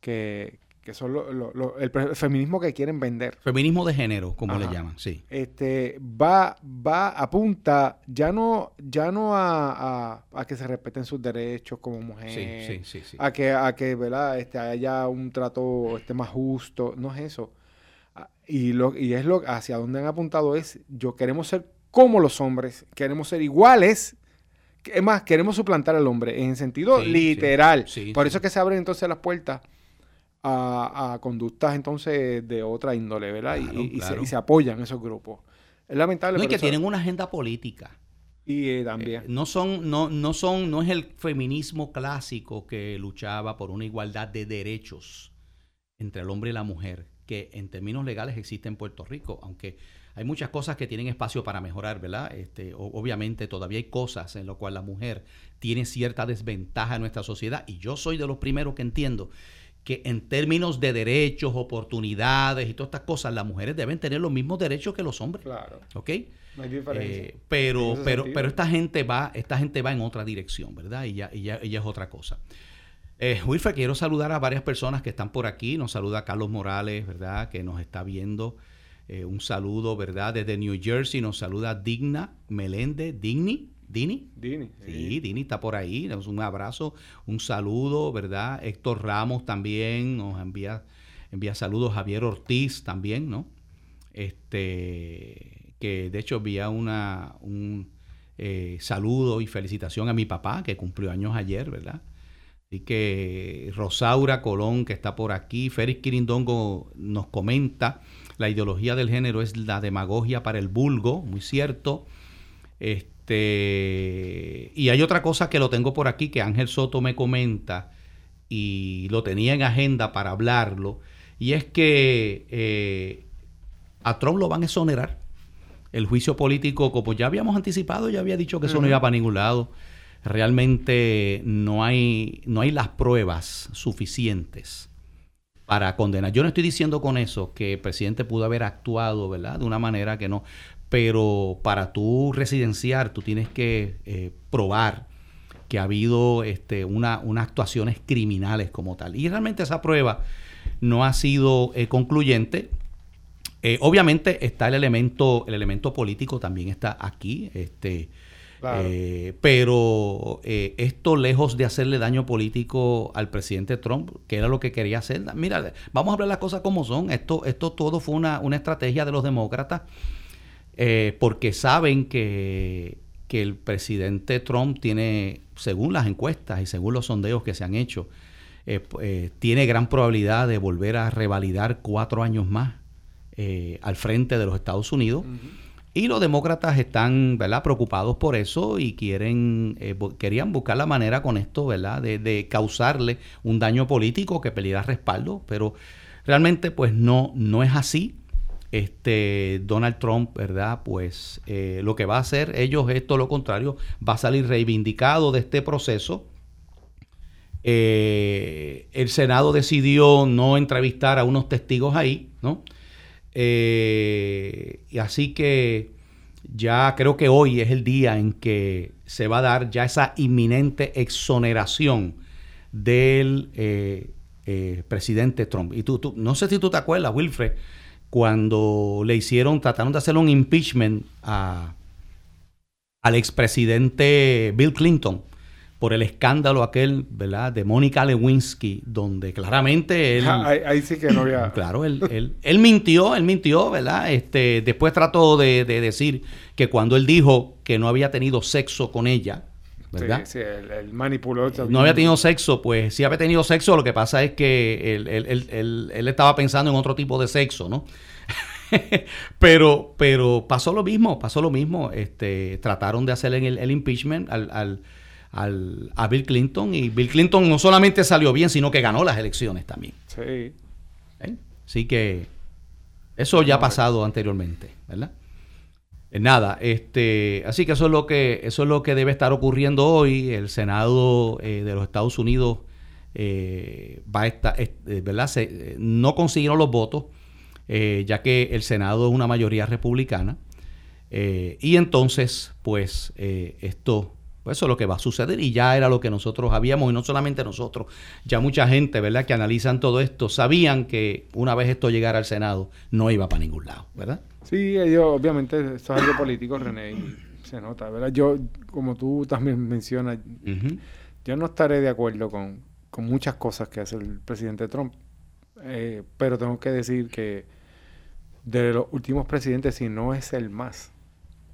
que, que son lo, lo, lo, el, feminismo que quieren vender. Feminismo de género, como Ajá. le llaman, sí. Este, va, va, apunta ya no, ya no a, a, a que se respeten sus derechos como mujer, sí, sí, sí, a que, a que ¿verdad? Este, haya un trato este, más justo, no es eso. Y, lo, y es lo hacia donde han apuntado es, yo queremos ser como los hombres, queremos ser iguales, es más, queremos suplantar al hombre en sentido literal. Por eso es que se abren entonces las puertas a, a, conductas entonces de otra índole, ¿verdad? Claro, y, se, y, se, apoyan esos grupos. Es lamentable. No, y que eso, tienen una agenda política. Y eh, también. Eh, no son, no, no son, no es el feminismo clásico que luchaba por una igualdad de derechos entre el hombre y la mujer, que en términos legales existe en Puerto Rico, aunque hay muchas cosas que tienen espacio para mejorar, ¿verdad? Este, obviamente todavía hay cosas en las cuales la mujer tiene cierta desventaja en nuestra sociedad y yo soy de los primeros que entiendo que en términos de derechos, oportunidades y todas estas cosas, las mujeres deben tener los mismos derechos que los hombres. Claro. ¿Ok? No hay diferencia. Eh, pero, pero, sentido. pero esta gente va, esta gente va en otra dirección, ¿verdad? Y ya, y ya, y ya es otra cosa. Eh, Wilfred, quiero saludar a varias personas que están por aquí. Nos saluda Carlos Morales, ¿verdad? Que nos está viendo. Eh, un saludo, ¿verdad? Desde New Jersey nos saluda Digna Meléndez, Digni. Dini. Dini. Sí, Dini está por ahí. Un abrazo, un saludo, ¿verdad? Héctor Ramos también nos envía, envía saludos. Javier Ortiz también, ¿no? Este, que de hecho envía una, un eh, saludo y felicitación a mi papá, que cumplió años ayer, ¿verdad? Así que Rosaura Colón, que está por aquí, Félix Quirindongo nos comenta, la ideología del género es la demagogia para el vulgo, muy cierto. Este, este, y hay otra cosa que lo tengo por aquí que Ángel Soto me comenta y lo tenía en agenda para hablarlo, y es que eh, a Trump lo van a exonerar. El juicio político, como ya habíamos anticipado, ya había dicho que eso uh -huh. no iba para ningún lado. Realmente no hay, no hay las pruebas suficientes para condenar. Yo no estoy diciendo con eso que el presidente pudo haber actuado, ¿verdad? De una manera que no pero para tú residenciar tú tienes que eh, probar que ha habido este, una, unas actuaciones criminales como tal. Y realmente esa prueba no ha sido eh, concluyente. Eh, obviamente está el elemento, el elemento político también está aquí, este, claro. pero esto lejos de hacerle daño político al presidente Trump, que era lo que quería hacer. Mira, vamos a hablar las cosas como son. Esto, esto todo fue una, una estrategia de los demócratas eh, porque saben que, que, el presidente Trump tiene, según las encuestas y según los sondeos que se han hecho, eh, eh, tiene gran probabilidad de volver a revalidar cuatro años más eh, al frente de los Estados Unidos. Uh -huh. Y los demócratas están ¿verdad? preocupados por eso y quieren, querían buscar la manera con esto ¿verdad? De, de causarle un daño político que peligra respaldo, pero realmente pues no, no es así este Donald Trump, ¿verdad? Pues eh, lo que va a hacer ellos es todo lo contrario, va a salir reivindicado de este proceso. Eh, el Senado decidió no entrevistar a unos testigos ahí, ¿no? Eh, y así que ya creo que hoy es el día en que se va a dar ya esa inminente exoneración del presidente Trump. Y tú, tú, no sé si tú te acuerdas, Wilfred, cuando le hicieron, trataron de hacer un impeachment a, al expresidente Bill Clinton por el escándalo aquel, ¿verdad? De Mónica Lewinsky, donde claramente él... Ah, ahí, ahí sí que no había... Claro, él, él, él mintió, él mintió, ¿verdad? Este, después trató de, de decir que cuando él dijo que no había tenido sexo con ella, ¿verdad? Sí, sí, manipuló. No había tenido sexo, pues sí había tenido sexo, lo que pasa es que él, él- él- él- él estaba pensando en otro tipo de sexo, ¿no? pero, pero pasó lo mismo, pasó lo mismo. Este, trataron de hacer el, el impeachment al, al- al- a Bill Clinton y Bill Clinton no solamente salió bien, sino que ganó las elecciones también. Sí. ¿eh? Así que eso ya ha pasado anteriormente, ¿verdad? Eh, Nada, este, así que eso es lo que eso es lo que debe estar ocurriendo hoy. El Senado eh, de los Estados Unidos eh, va a estar, ¿verdad? No consiguieron los votos, ya que el Senado es una mayoría republicana. Y entonces, pues, esto, pues eso es lo que va a suceder y ya era lo que nosotros habíamos, y no solamente nosotros, ya mucha gente, ¿verdad?, que analizan todo esto, sabían que una vez esto llegara al Senado, no iba para ningún lado, ¿verdad? Sí, ellos, obviamente, esto es algo político, René, y se nota, ¿verdad? Yo, como tú también mencionas, yo no estaré de acuerdo con, con muchas cosas que hace el presidente Trump, eh, pero tengo que decir que de los últimos presidentes, si no es el más,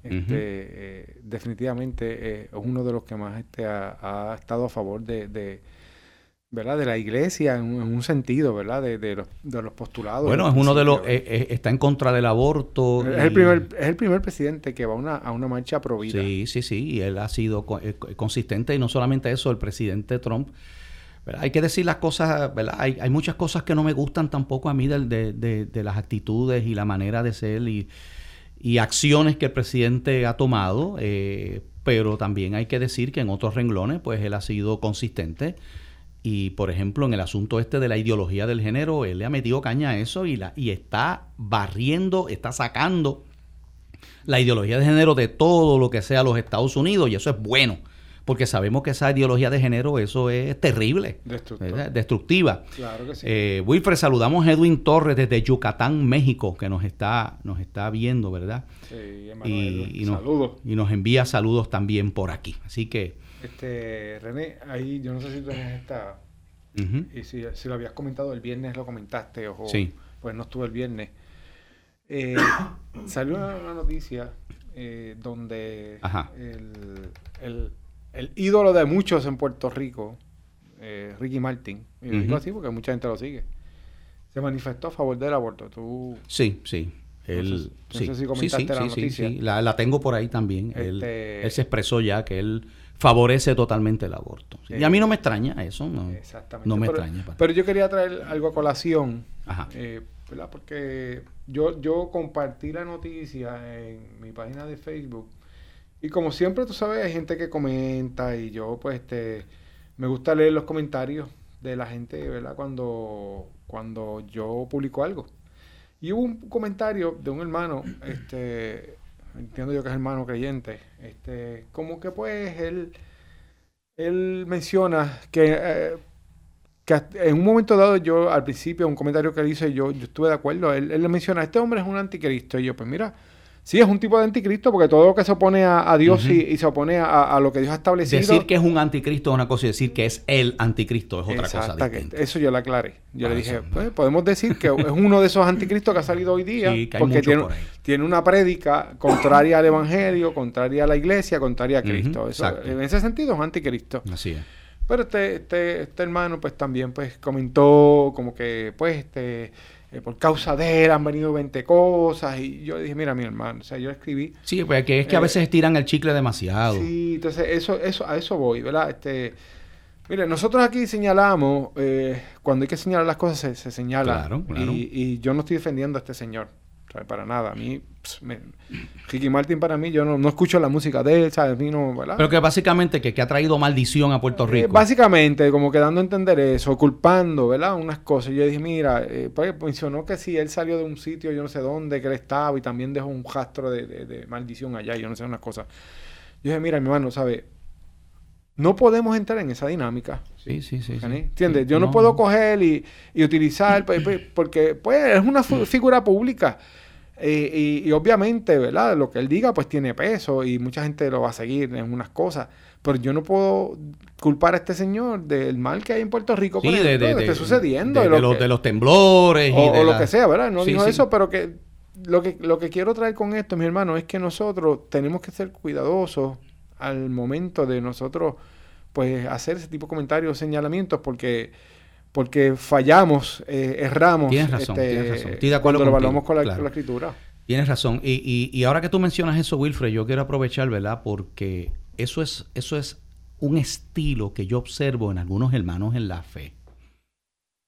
este, eh, definitivamente eh, es uno de los que más este, ha, ha estado a favor de, de, ¿verdad? de la iglesia en un, en un sentido, ¿verdad? De, de los, de los postulados. Bueno, es uno de los, principio, eh, eh, está en contra del aborto. Es el, primer, es el primer presidente que va a una, a una marcha pro vida. Sí, sí, sí, y él ha sido co- eh, co- consistente y no solamente eso, el presidente Trump. ¿verdad? Hay que decir las cosas, ¿verdad? Hay, hay muchas cosas que no me gustan tampoco a mí de- de las actitudes y la manera de ser y, y acciones que el presidente ha tomado, eh, pero también hay que decir que en otros renglones, pues él ha sido consistente. Y por ejemplo, en el asunto este de la ideología del género, él le ha metido caña a eso y, la, y está barriendo, está sacando la ideología de género de todo lo que sea los Estados Unidos y eso es bueno, porque sabemos que esa ideología de género, eso es terrible, destructiva. Claro que sí. Eh, Wilfred, saludamos a Edwin Torres desde Yucatán, México, que nos está, nos está viendo, ¿verdad? Sí, Emanuel, Y, y nos, saludos. y nos envía saludos también por aquí. Así que, Este, René, ahí yo no sé si tú tienes esta, y si, si lo habías comentado el viernes, lo comentaste, o Sí. pues no estuve el viernes. Eh, salió una, una noticia eh, donde Ajá. el, el- el ídolo de muchos en Puerto Rico, eh, Ricky Martin, y lo digo así porque mucha gente lo sigue, se manifestó a favor del aborto. Tú, sí, sí. Él, No sé- no sí, sé si comentaste sí, la sí, sí, noticia. sí. La, la tengo por ahí también. Él, Este- él se expresó ya que él favorece totalmente el aborto. Y a mí no me extraña eso, no, Exactamente. no me pero, extraña. para- Pero yo quería traer algo a colación, Ajá. eh, ¿verdad? Porque yo, yo compartí la noticia en mi página de Facebook y como siempre, tú sabes, hay gente que comenta y yo pues este, me gusta leer los comentarios de la gente, ¿verdad? Cuando, cuando yo publico algo. Y hubo un comentario de un hermano, este, entiendo yo que es hermano creyente, este, como que pues él, él menciona que, eh, que en un momento dado yo al principio, un comentario que él hizo, yo, yo estuve de acuerdo, él, él menciona, este hombre es un anticristo, y yo pues mira, sí es un tipo de anticristo porque todo lo que se opone a, a Dios y, y se opone a, a lo que Dios ha establecido. Decir que es un anticristo es una cosa y decir que es el anticristo es otra cosa distinta. Eso yo le aclaré. Yo Ah, le dije, eso, pues, podemos decir que es uno de esos anticristos que ha salido hoy día, Sí, porque tiene, por ahí. tiene una prédica contraria al Evangelio, contraria a la iglesia, contraria a Cristo. Eso, exacto. en ese sentido es un anticristo. Así es. Pero este, este, este hermano pues también pues comentó como que pues este eh, por causa de él han venido 20 cosas y yo dije, mira mi hermano, o sea, yo escribí Sí, pues que es que a Eh, veces estiran el chicle demasiado. Sí, entonces eso, eso, a eso voy, ¿verdad? Este, mire, nosotros aquí señalamos, eh, cuando hay que señalar las cosas, se, se señala. Claro, claro. Y, y yo no estoy defendiendo a este señor, ¿sabes? Para nada. A mí, me- Ricky Martin para mí, yo no, no escucho la música de él, ¿sabes? A mí no, ¿verdad? Pero que básicamente que, que ha traído maldición a Puerto Eh, Rico. básicamente, como que dando a entender eso, culpando, ¿verdad? Unas cosas. Yo dije, mira, eh, pues, mencionó que si él salió de un sitio, yo no sé dónde, que él estaba, y también dejó un rastro de, de- de maldición allá, yo no sé, unas cosas. Yo dije, mira, mi hermano, ¿sabes? No podemos entrar en esa dinámica. sí, sí, sí. sí. ¿Entiendes? Sí, Yo no, puedo coger y, y utilizar, pues, pues, porque pues es una figura pública. Eh, y, y obviamente, ¿verdad? Lo que él diga, pues tiene peso y mucha gente lo va a seguir en unas cosas. pero yo no puedo culpar a este señor del mal que hay en Puerto Rico, por Sí, de, de- que esté sucediendo. de- de lo de los, que- de los temblores y o, o lo que sea, ¿verdad? No Sí, dijo sí. eso, pero que lo, que lo que quiero traer con esto, mi hermano, es que nosotros tenemos que ser cuidadosos al momento de nosotros pues hacer ese tipo de comentarios, señalamientos, porque porque fallamos, eh, erramos. Tienes razón, tienes razón. Estoy de acuerdo cuando lo evaluamos con la, claro. con la escritura. Tienes razón. Y, y- y ahora que tú mencionas eso, Wilfred, yo quiero aprovechar, ¿verdad? Porque eso es, eso es un estilo que yo observo en algunos hermanos en la fe.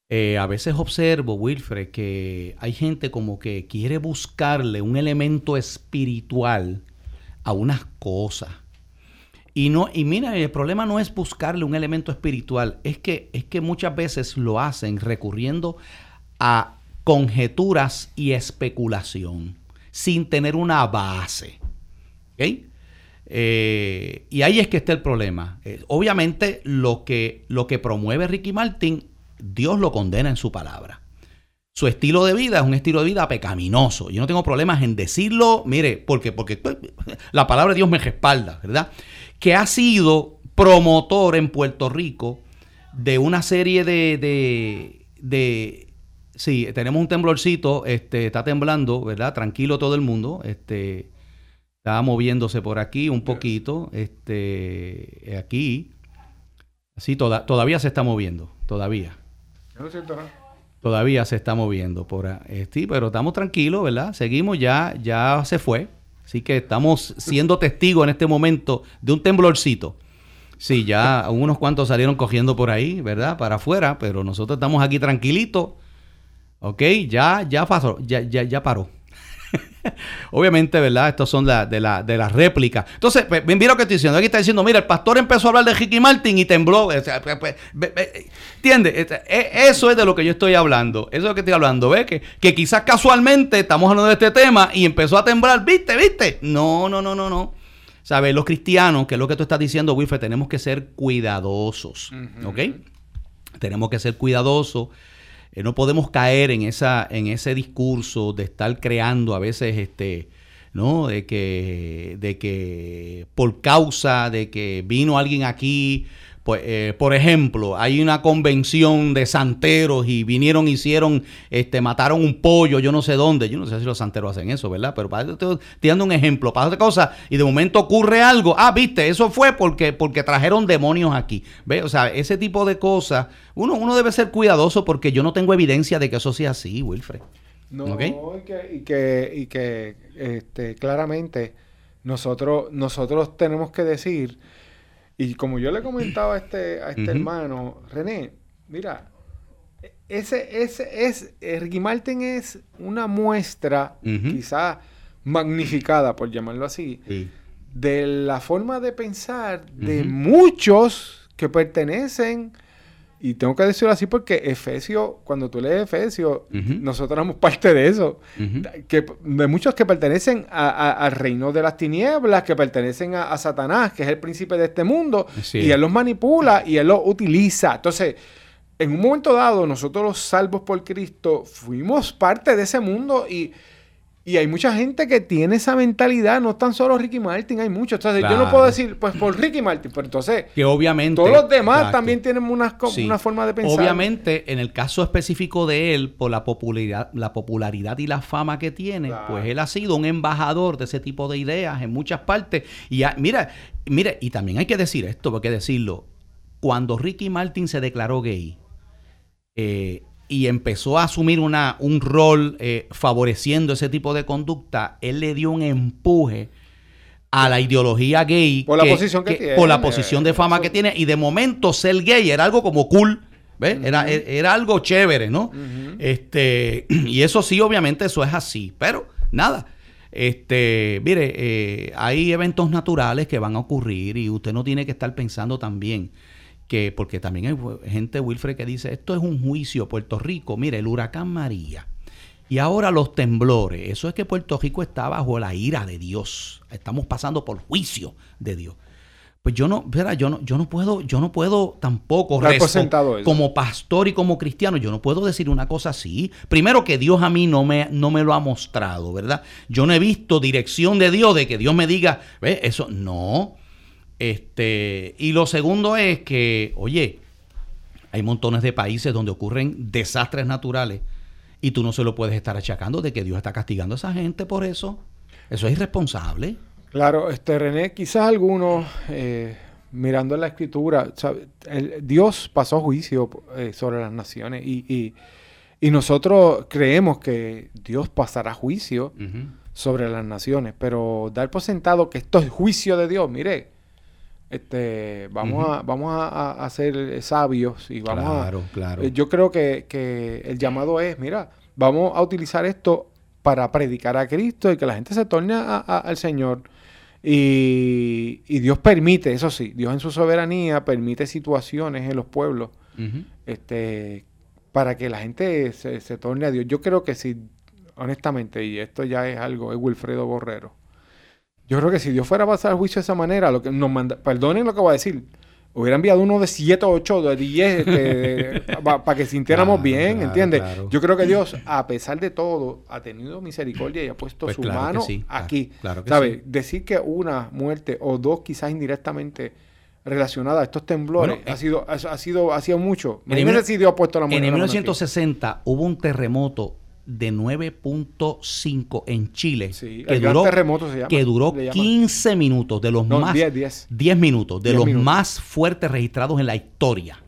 Eh, a veces observo, Wilfred, que hay gente como que quiere buscarle un elemento espiritual a unas cosas. Y no, y mira, el problema no es buscarle un elemento espiritual, es que, es que muchas veces lo hacen recurriendo a conjeturas y especulación, sin tener una base. ¿Ok? Eh, y ahí es que está el problema. Eh, obviamente, lo que, lo que promueve Ricky Martin, Dios lo condena en su palabra. Su estilo de vida es un estilo de vida pecaminoso. Yo no tengo problemas en decirlo, mire, porque, porque pues, la palabra de Dios me respalda, ¿verdad? Que ha sido promotor en Puerto Rico de una serie de, de, de- sí, tenemos un temblorcito, este, está temblando, ¿verdad? Tranquilo todo el mundo, este, está moviéndose por aquí un poquito, este, aquí, sí, toda- todavía se está moviendo, todavía. Yo no siento nada. Todavía se está moviendo por Sí, pero estamos tranquilos, ¿verdad? Seguimos ya, ya se fue. Así que estamos siendo testigos en este momento de un temblorcito. Sí, ya unos cuantos salieron cogiendo por ahí, ¿verdad? Para afuera, pero nosotros estamos aquí tranquilitos. Ok, ya, ya pasó, ya, ya, ya paró. Obviamente, ¿verdad? Estos son la- de, la, de las réplicas. Entonces, pues, mira lo que estoy diciendo. Aquí está diciendo, mira, el pastor empezó a hablar de Ricky Martin y tembló. O sea, pues, pues, ¿Entiendes? E- Eso es de lo que yo estoy hablando. Eso es lo que estoy hablando. ¿Ves? Que, que quizás casualmente estamos hablando de este tema y empezó a temblar. ¿Viste? ¿Viste? No, no, no, no, no. ¿Sabes? Los cristianos, que es lo que tú estás diciendo, Wilfred, tenemos que ser cuidadosos. ¿Ok? Tenemos que ser cuidadosos. Eh, no podemos caer en esa en ese discurso de estar creando a veces este no de que de que por causa de que vino alguien aquí pues eh, por ejemplo hay una convención de santeros y vinieron hicieron este mataron un pollo yo no sé dónde. Yo no sé si los santeros hacen eso verdad pero para estoy estoy dando un ejemplo. Para otra cosa y de momento ocurre algo. Ah viste eso fue porque porque trajeron demonios aquí. Ve o sea ese tipo de cosas uno uno debe ser cuidadoso porque yo no tengo evidencia de que eso sea así Wilfred. No, ¿Ok? y que, y que, y que, este, claramente nosotros, nosotros tenemos que decir, y como yo le comentaba a este, a este hermano, René, mira, ese, ese es, Ricky Martin es una muestra, Ujú. quizá magnificada, por llamarlo así, de la forma de pensar de muchos que pertenecen, y tengo que decirlo así porque Efesio, cuando tú lees Efesio, nosotros somos parte de eso, Ujú. que, de muchos que pertenecen a- a- al reino de las tinieblas, que pertenecen a, a Satanás, que es el príncipe de este mundo, Sí. y él los manipula y él los utiliza. Entonces, en un momento dado, nosotros los salvos por Cristo fuimos parte de ese mundo y, y hay mucha gente que tiene esa mentalidad, no tan solo Ricky Martin, hay muchos. Entonces, yo no puedo decir, pues por Ricky Martin, pero entonces que obviamente todos los demás Exacto. también tienen una, co- Sí. una forma de pensar. Obviamente, en el caso específico de él, por la popularidad, la popularidad y la fama que tiene, Claro. pues él ha sido un embajador de ese tipo de ideas en muchas partes. Y ha- mira, mira, y también hay que decir esto, porque hay que decirlo. Cuando Ricky Martin se declaró gay eh, y empezó a asumir una, un rol eh, favoreciendo ese tipo de conducta, él le dio un empuje a la ideología gay Por la posición que tiene, por la posición de fama que tiene. Y de momento ser gay era algo como cool ¿ves? era, e, era algo chévere ¿no? Este y eso sí obviamente eso es así. Pero nada. Este mire eh, hay eventos naturales que van a ocurrir y usted no tiene que estar pensando también que porque también hay gente Wilfred que dice esto es un juicio Puerto Rico mire el huracán María y ahora los temblores, eso es que Puerto Rico está bajo la ira de Dios. Estamos pasando por juicio de Dios. Pues yo no, espera, yo no, yo no puedo, yo no puedo tampoco como pastor y como cristiano, yo no puedo decir una cosa así. Primero que Dios a mí no me, no me lo ha mostrado, ¿verdad? Yo no he visto dirección de Dios, de que Dios me diga, ¿ves? Eso no. Este, y lo segundo es que, oye, hay montones de países donde ocurren desastres naturales y tú no se lo puedes estar achacando de que Dios está castigando a esa gente por eso. Eso es irresponsable. Claro, este René, quizás algunos, eh, mirando la escritura, sabe, el- Dios pasó juicio eh, sobre las naciones y, y- y nosotros creemos que Dios pasará juicio sobre las naciones, pero dar por sentado que esto es juicio de Dios, mire, este, vamos a, vamos a, a- ser sabios y vamos Claro, a, claro. eh, yo creo que, que el llamado es, mira, vamos a utilizar esto para predicar a Cristo y que la gente se torne a- a- al Señor. Y, y Dios permite, eso sí, Dios en su soberanía permite situaciones en los pueblos este, para que la gente se, se torne a Dios. Yo creo que si, honestamente, y esto ya es algo, es Wilfredo Borrero. Yo creo que si Dios fuera a pasar el juicio de esa manera, lo que nos manda, perdonen lo que voy a decir, hubiera enviado uno de 7, 8, de 10, para que sintiéramos Claro, bien, claro, ¿entiendes? claro. Yo creo que Dios, a pesar de todo, ha tenido misericordia y ha puesto Pues su mano sí, claro, aquí. claro que ¿Sabes? sí. Decir que una muerte o dos quizás indirectamente relacionadas a estos temblores Bueno, ha eh, sido ha, ha sido ha sido mucho. En el si Dios ha puesto la mano En el la mano aquí. 1960 hubo un terremoto de 9.5 en Chile Sí, que el duró, terremoto se llama, que duró le llaman. 15 minutos de los No, más 10, 10. 10 minutos de 10 los minutos. más fuertes registrados en la historia.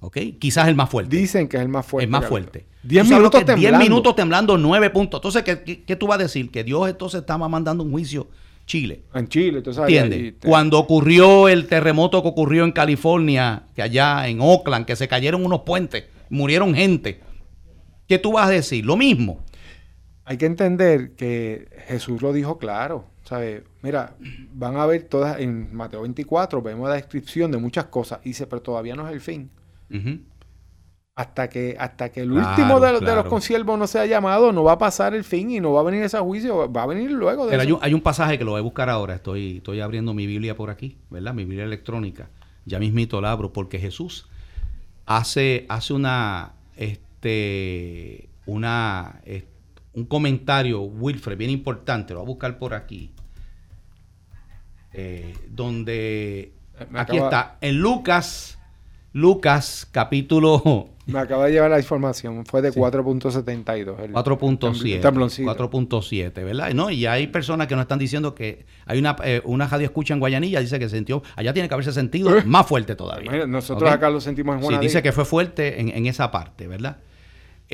¿Ok? Quizás el más fuerte. Dicen que es el más fuerte. es más fuerte. habido. 10 Tú sabes lo minutos es 10 temblando. minutos temblando, 9 puntos. Entonces, ¿qué, qué, qué tú vas a decir? Que Dios entonces estaba mandando un juicio Chile. En Chile, tú sabes. ¿Entiendes? te- Cuando ocurrió el terremoto que ocurrió en California, que allá en Oakland, que se cayeron unos puentes, murieron gente. ¿Qué tú vas a decir? Lo mismo. Hay que entender que Jesús lo dijo claro. ¿sabes? Mira, van a ver todas, en Mateo 24 vemos la descripción de muchas cosas. Y dice, pero todavía no es el fin. Hasta que, hasta que el Claro, último de, los- de los claro. consiervos no sea llamado, no va a pasar el fin y no va a venir ese juicio, va a venir luego de Pero hay un, hay un pasaje que lo voy a buscar ahora. Estoy, estoy abriendo mi Biblia por aquí, ¿verdad? Mi Biblia electrónica. Ya mismito la abro porque Jesús hace, hace una, este, una, est- un comentario, Wilfred, bien importante. Lo voy a buscar por aquí. Eh, donde, Eh, me aquí acaba- está, en Lucas, Lucas capítulo Me acaba de llevar la información, fue de Sí. 4.72. el- 4.7. el tembloncito. 4.7, ¿verdad? No, y hay personas que nos están diciendo que hay una, eh, una radio escucha en Guayanilla, dice que se sintió, allá tiene que haberse sentido ¿Eh? más fuerte todavía. Nosotros acá lo sentimos en Sí, Juanadía. dice que fue fuerte en, en esa parte, ¿verdad?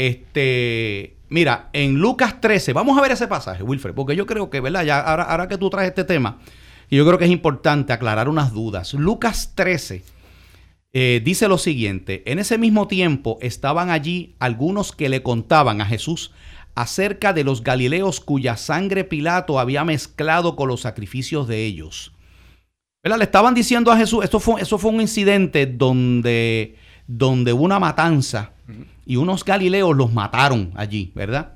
Este, mira, en Lucas 13, vamos a ver ese pasaje, Wilfred, porque yo creo que, ¿verdad? Ya, ahora, que tú traes este tema, yo creo que es importante aclarar unas dudas. Lucas 13 eh, dice lo siguiente, en ese mismo tiempo estaban allí algunos que le contaban a Jesús acerca de los galileos cuya sangre Pilato había mezclado con los sacrificios de ellos. ¿Verdad? Le estaban diciendo a Jesús, esto fue, eso fue un incidente donde, donde hubo una matanza y unos galileos los mataron allí, ¿verdad?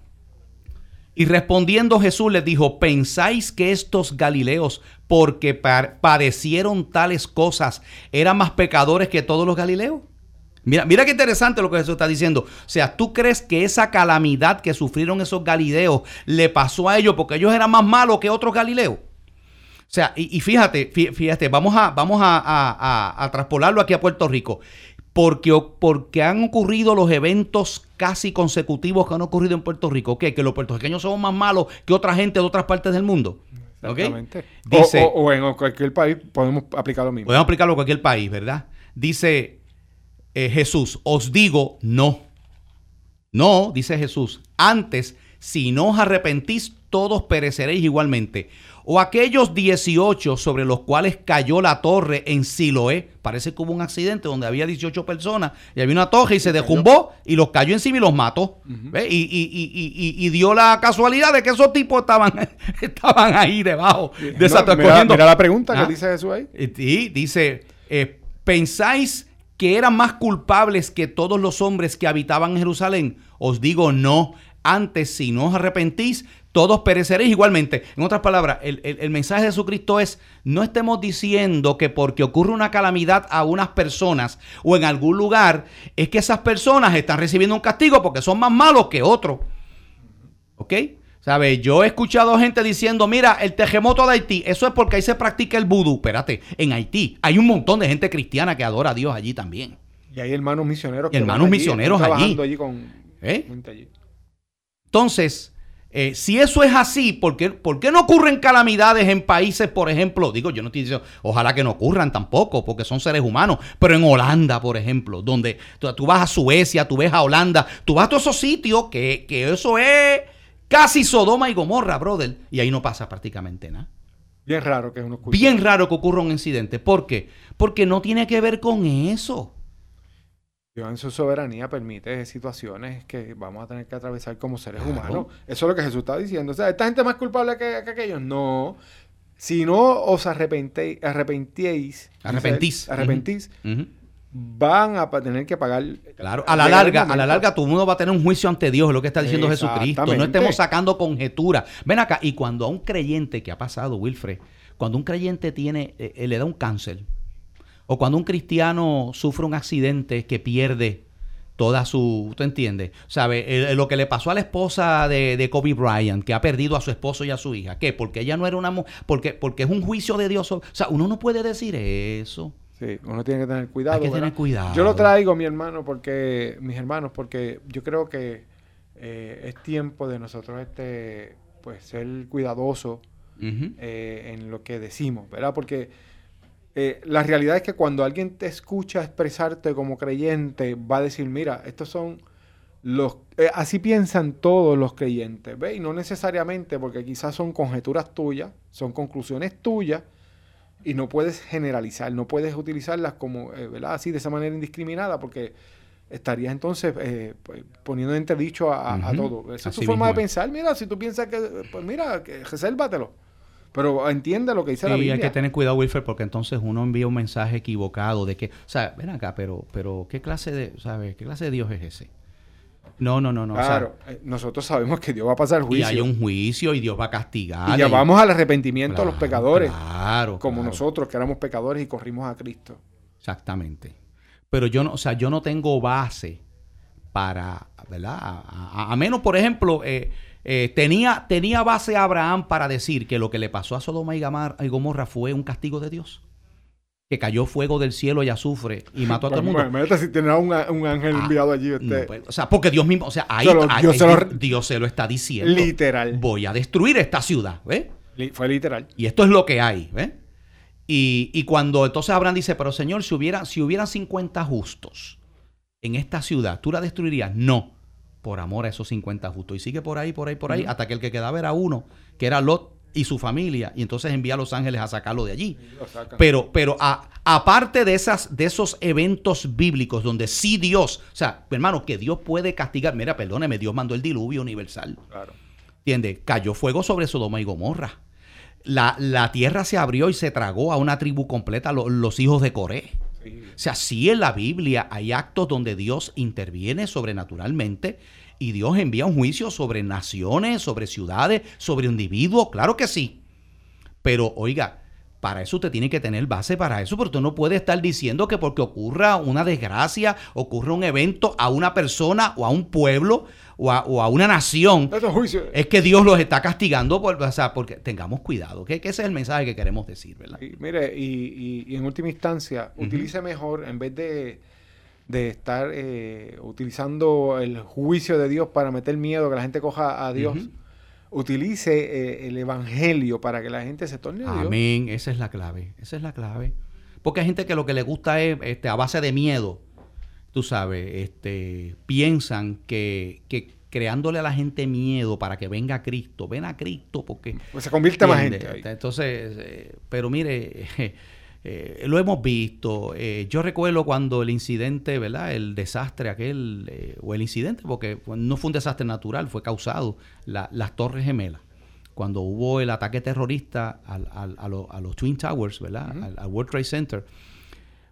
Y respondiendo Jesús les dijo, ¿pensáis que estos galileos, porque pa- padecieron tales cosas, eran más pecadores que todos los galileos? Mira, mira qué interesante lo que Jesús está diciendo. O sea, ¿tú crees que esa calamidad que sufrieron esos galileos le pasó a ellos porque ellos eran más malos que otros galileos? O sea, y, fíjate, fí- fíjate, vamos a, vamos a- a- a traspolarlo aquí a Puerto Rico. Porque, porque han ocurrido los eventos casi consecutivos que han ocurrido en Puerto Rico. ¿Qué? Que los puertorriqueños somos más malos que otra gente de otras partes del mundo. Exactamente. Dice, o, o- o en cualquier país podemos aplicar lo mismo. podemos aplicarlo a cualquier país, ¿verdad? Dice eh, Jesús, os digo no. No, dice Jesús, antes, si no os arrepentís, todos pereceréis igualmente. O aquellos 18 sobre los cuales cayó la torre en Siloé. Parece que hubo un accidente donde había 18 personas y había una torre y se derrumbó y los cayó encima y los mató. Y, y- y- y- y- y dio la casualidad de que esos tipos estaban, estaban ahí debajo de esa No, mira, la pregunta Ah. que dice Jesús ahí. y dice, eh, ¿pensáis que eran más culpables que todos los hombres que habitaban en Jerusalén? Os digo no. Antes, si no os arrepentís, todos pereceréis igualmente. En otras palabras, el, el- el mensaje de Jesucristo es, no estemos diciendo que porque ocurre una calamidad a unas personas o en algún lugar, es que esas personas están recibiendo un castigo porque son más malos que otros. ¿Ok? ¿Sabes? Yo he escuchado gente diciendo, mira, el terremoto de Haití, eso es porque ahí se practica el vudú. Espérate, en Haití hay un montón de gente cristiana que adora a Dios allí también. Y hay hermanos misioneros. Y hermanos van allí, misioneros están allí. trabajando allí con ¿Eh? Entonces, eh, si eso es así, ¿por qué, por qué no ocurren calamidades en países, por ejemplo? Digo, yo no estoy diciendo, ojalá que no ocurran tampoco, porque son seres humanos, pero en Holanda, por ejemplo, donde tú, tú vas a Suecia, tú ves a Holanda, tú vas a todos esos sitios que, que eso es casi Sodoma y Gomorra, brother, y ahí no pasa prácticamente nada. Bien raro que uno. Bien raro que ocurra un incidente. ¿Por qué? Porque no tiene que ver con eso. Dios en su soberanía permite situaciones que vamos a tener que atravesar como seres Claro. humanos. Eso es lo que Jesús está diciendo. O sea, ¿esta gente es más culpable que, que aquellos? No. Si no os arrepentéis, Arrepentís. arrepentís, Ujú. van a tener que pagar. Claro, a la larga, a la larga todo mundo va a tener un juicio ante Dios, es lo que está diciendo Jesucristo. No estemos sacando conjeturas. Ven acá, y cuando a un creyente que ha pasado, Wilfred, cuando un creyente tiene, eh, eh, le da un cáncer, o cuando un cristiano sufre un accidente que pierde toda su, ¿tú entiendes? ¿Sabe? Eh, lo que le pasó a la esposa de, de Kobe Bryant, que ha perdido a su esposo y a su hija, ¿qué? Porque ella no era una mujer, porque, porque es un juicio de Dios. o sea, uno no puede decir eso. Sí, uno tiene que tener cuidado. Hay que tener cuidado. Yo lo traigo, mi hermano, porque mis hermanos, porque yo creo que eh, es tiempo de nosotros este, pues, ser eh, en lo que decimos, ¿verdad? Porque eh, la realidad es que cuando alguien te escucha expresarte como creyente, va a decir, mira, estos son los... eh, así piensan todos los creyentes, ¿ves? Y no necesariamente, porque quizás son conjeturas tuyas, son conclusiones tuyas, y no puedes generalizar, no puedes utilizarlas como, eh, ¿verdad? Así, de esa manera indiscriminada, porque estarías entonces eh, pues, poniendo en entredicho a, a- a Ujú. todo. Esa es tu forma de pensar. Mira, si tú piensas que, pues mira, que resérvatelo. Pero entiende lo que dice la Biblia. hay que tener cuidado, Wilfred, porque entonces uno envía un mensaje equivocado de que, o sea, ven acá, pero, pero ¿qué clase de, sabes, qué clase de Dios es ese? No, no, no, no. o sea, Claro, eh, nosotros sabemos que Dios va a pasar y juicio. hay un juicio y Dios va a castigar. y llamamos al arrepentimiento a los pecadores, Claro. como claro, nosotros que éramos pecadores y corrimos a Cristo. Exactamente. Pero yo no, o sea, yo no tengo base para, ¿verdad? A, a- a menos, por ejemplo, eh, eh, tenía, tenía base Abraham para decir que lo que le pasó a Sodoma y Gamar- y Gomorra fue un castigo de Dios. Que cayó fuego del cielo y azufre y mató a todo el mundo. Imagínate si tiene un, un ángel Ah, enviado allí. No, Este, pues, o sea, porque Dios mismo, o sea, ahí, Se lo- ahí- Dios se lo- Dios se lo está diciendo. literal. Voy a destruir esta ciudad, ¿ves? Li- Fue literal. Y esto es lo que hay, ¿ves? Y, y cuando entonces Abraham dice, pero Señor, si, hubiera, si hubieran 50 justos en esta ciudad, ¿tú la destruirías? No, por amor a esos 50 justos. Y sigue por ahí, por ahí, por ahí, hasta que el que quedaba era uno, que era Lot y su familia, y entonces envía a los ángeles a sacarlo de allí. Pero, pero a- aparte de, esas, de esos eventos bíblicos donde sí Dios, o sea, hermano, que Dios puede castigar, mira, perdóneme, Dios mandó el diluvio universal. Claro. ¿Entiendes? Cayó fuego sobre Sodoma y Gomorra. La, la tierra se abrió y se tragó a una tribu completa, lo- los hijos de Coré. O sea, sí en la Biblia hay actos donde Dios interviene sobrenaturalmente y Dios envía un juicio sobre naciones, sobre ciudades, sobre individuos, claro que sí. Pero oiga, para eso usted tiene que tener base para eso, porque usted no puede estar diciendo que porque ocurra una desgracia, ocurra un evento a una persona o a un pueblo o a, o a una nación, Eso es juicio. es que Dios los está castigando, por, o sea, porque tengamos cuidado, que, que ese es el mensaje que queremos decir, ¿verdad? Y, mire, y, y- y en última instancia, utilice mejor, en vez de, de estar eh, utilizando el juicio de Dios para meter miedo, que la gente coja a Dios. Utilice eh, el evangelio para que la gente se torne a Dios. Amén, esa es la clave, esa es la clave. Porque hay gente que lo que le gusta es este, a base de miedo, tú sabes, este, piensan que, que creándole a la gente miedo para que venga Cristo, ven a Cristo porque... Pues se convierte más gente ahí. Entonces, eh, pero mire, eh, lo hemos visto. Eh, yo recuerdo cuando el incidente, ¿verdad? El desastre aquel, eh, o el incidente, porque no fue un desastre natural, fue causado, la- las Torres Gemelas. Cuando hubo el ataque terrorista al- al- a, lo- a los Twin Towers, ¿verdad? al, al World Trade Center.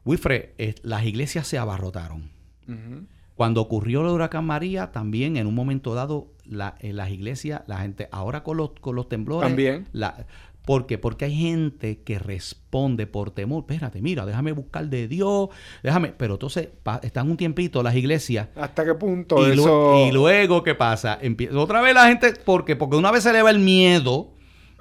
Wilfred, las iglesias se abarrotaron. Cuando ocurrió el huracán María, también en un momento dado, la- en las iglesias, la gente, ahora con los, con los temblores, También. la- ¿Por qué? Porque hay gente que responde por temor. Espérate, mira, déjame buscar de Dios, déjame. Pero entonces están un tiempito las iglesias. ¿Hasta qué punto Y, eso...? y luego, ¿qué pasa? Empie- otra vez la gente, ¿por qué? Porque una vez se le va el miedo.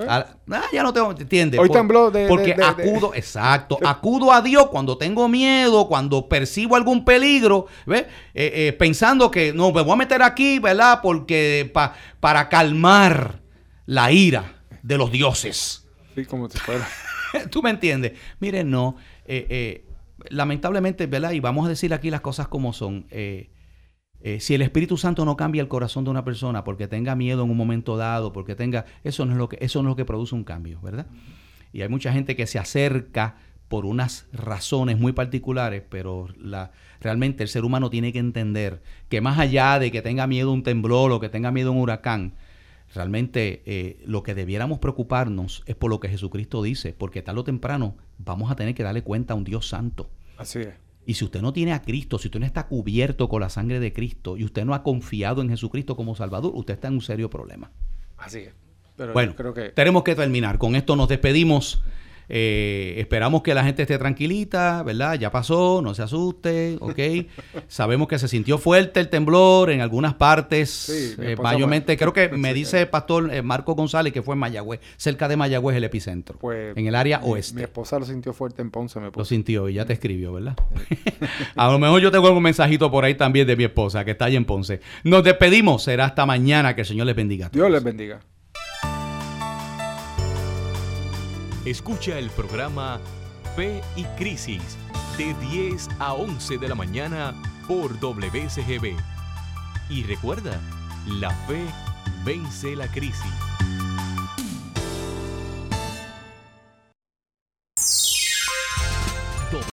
a- ah, ya no tengo, ¿entiendes? ¿Eh? Hoy tembló de- Porque de- de- acudo, exacto, acudo a Dios cuando tengo miedo, cuando percibo algún peligro, ¿ves? Eh, eh, pensando que no, me voy a meter aquí, ¿verdad? Porque pa- para calmar la ira de los dioses. Sí, como si fuera... ¿Tú me entiendes? Miren, no. eh, eh, lamentablemente, ¿verdad? Y vamos a decir aquí las cosas como son. eh, si el Espíritu Santo no cambia el corazón de una persona porque tenga miedo en un momento dado, porque tenga. Eso no es lo que, eso no es lo que produce un cambio, ¿verdad? Y hay mucha gente que se acerca por unas razones muy particulares, pero la, realmente el ser humano tiene que entender que más allá de que tenga miedo un temblor o que tenga miedo a un huracán, realmente eh, lo que debiéramos preocuparnos es por lo que Jesucristo dice, porque tarde o temprano vamos a tener que darle cuenta a un Dios santo. Así es. Y si usted no tiene a Cristo, si usted no está cubierto con la sangre de Cristo y usted no ha confiado en Jesucristo como Salvador, usted está en un serio problema. Así es. Pero Bueno, creo que... tenemos que terminar. Con esto nos despedimos. Eh, esperamos que la gente esté tranquilita, ¿verdad? Ya pasó, no se asuste, ¿ok? Sabemos que se sintió fuerte el temblor en algunas partes, Sí, eh, mayormente, me- creo que me dice el pastor eh, Marco González que fue en Mayagüez, cerca de Mayagüez el epicentro, Pues, en el área mi- oeste. Mi esposa lo sintió fuerte en Ponce, me Lo puso. sintió y ya te escribió, ¿verdad? a lo mejor yo tengo algún mensajito por ahí también de mi esposa que está ahí en Ponce. Nos despedimos, será hasta mañana, que el Señor les bendiga. a Dios les bendiga. Escucha el programa Fe y Crisis de 10 a 11 de la mañana por WSGB. Y recuerda, la fe vence la crisis.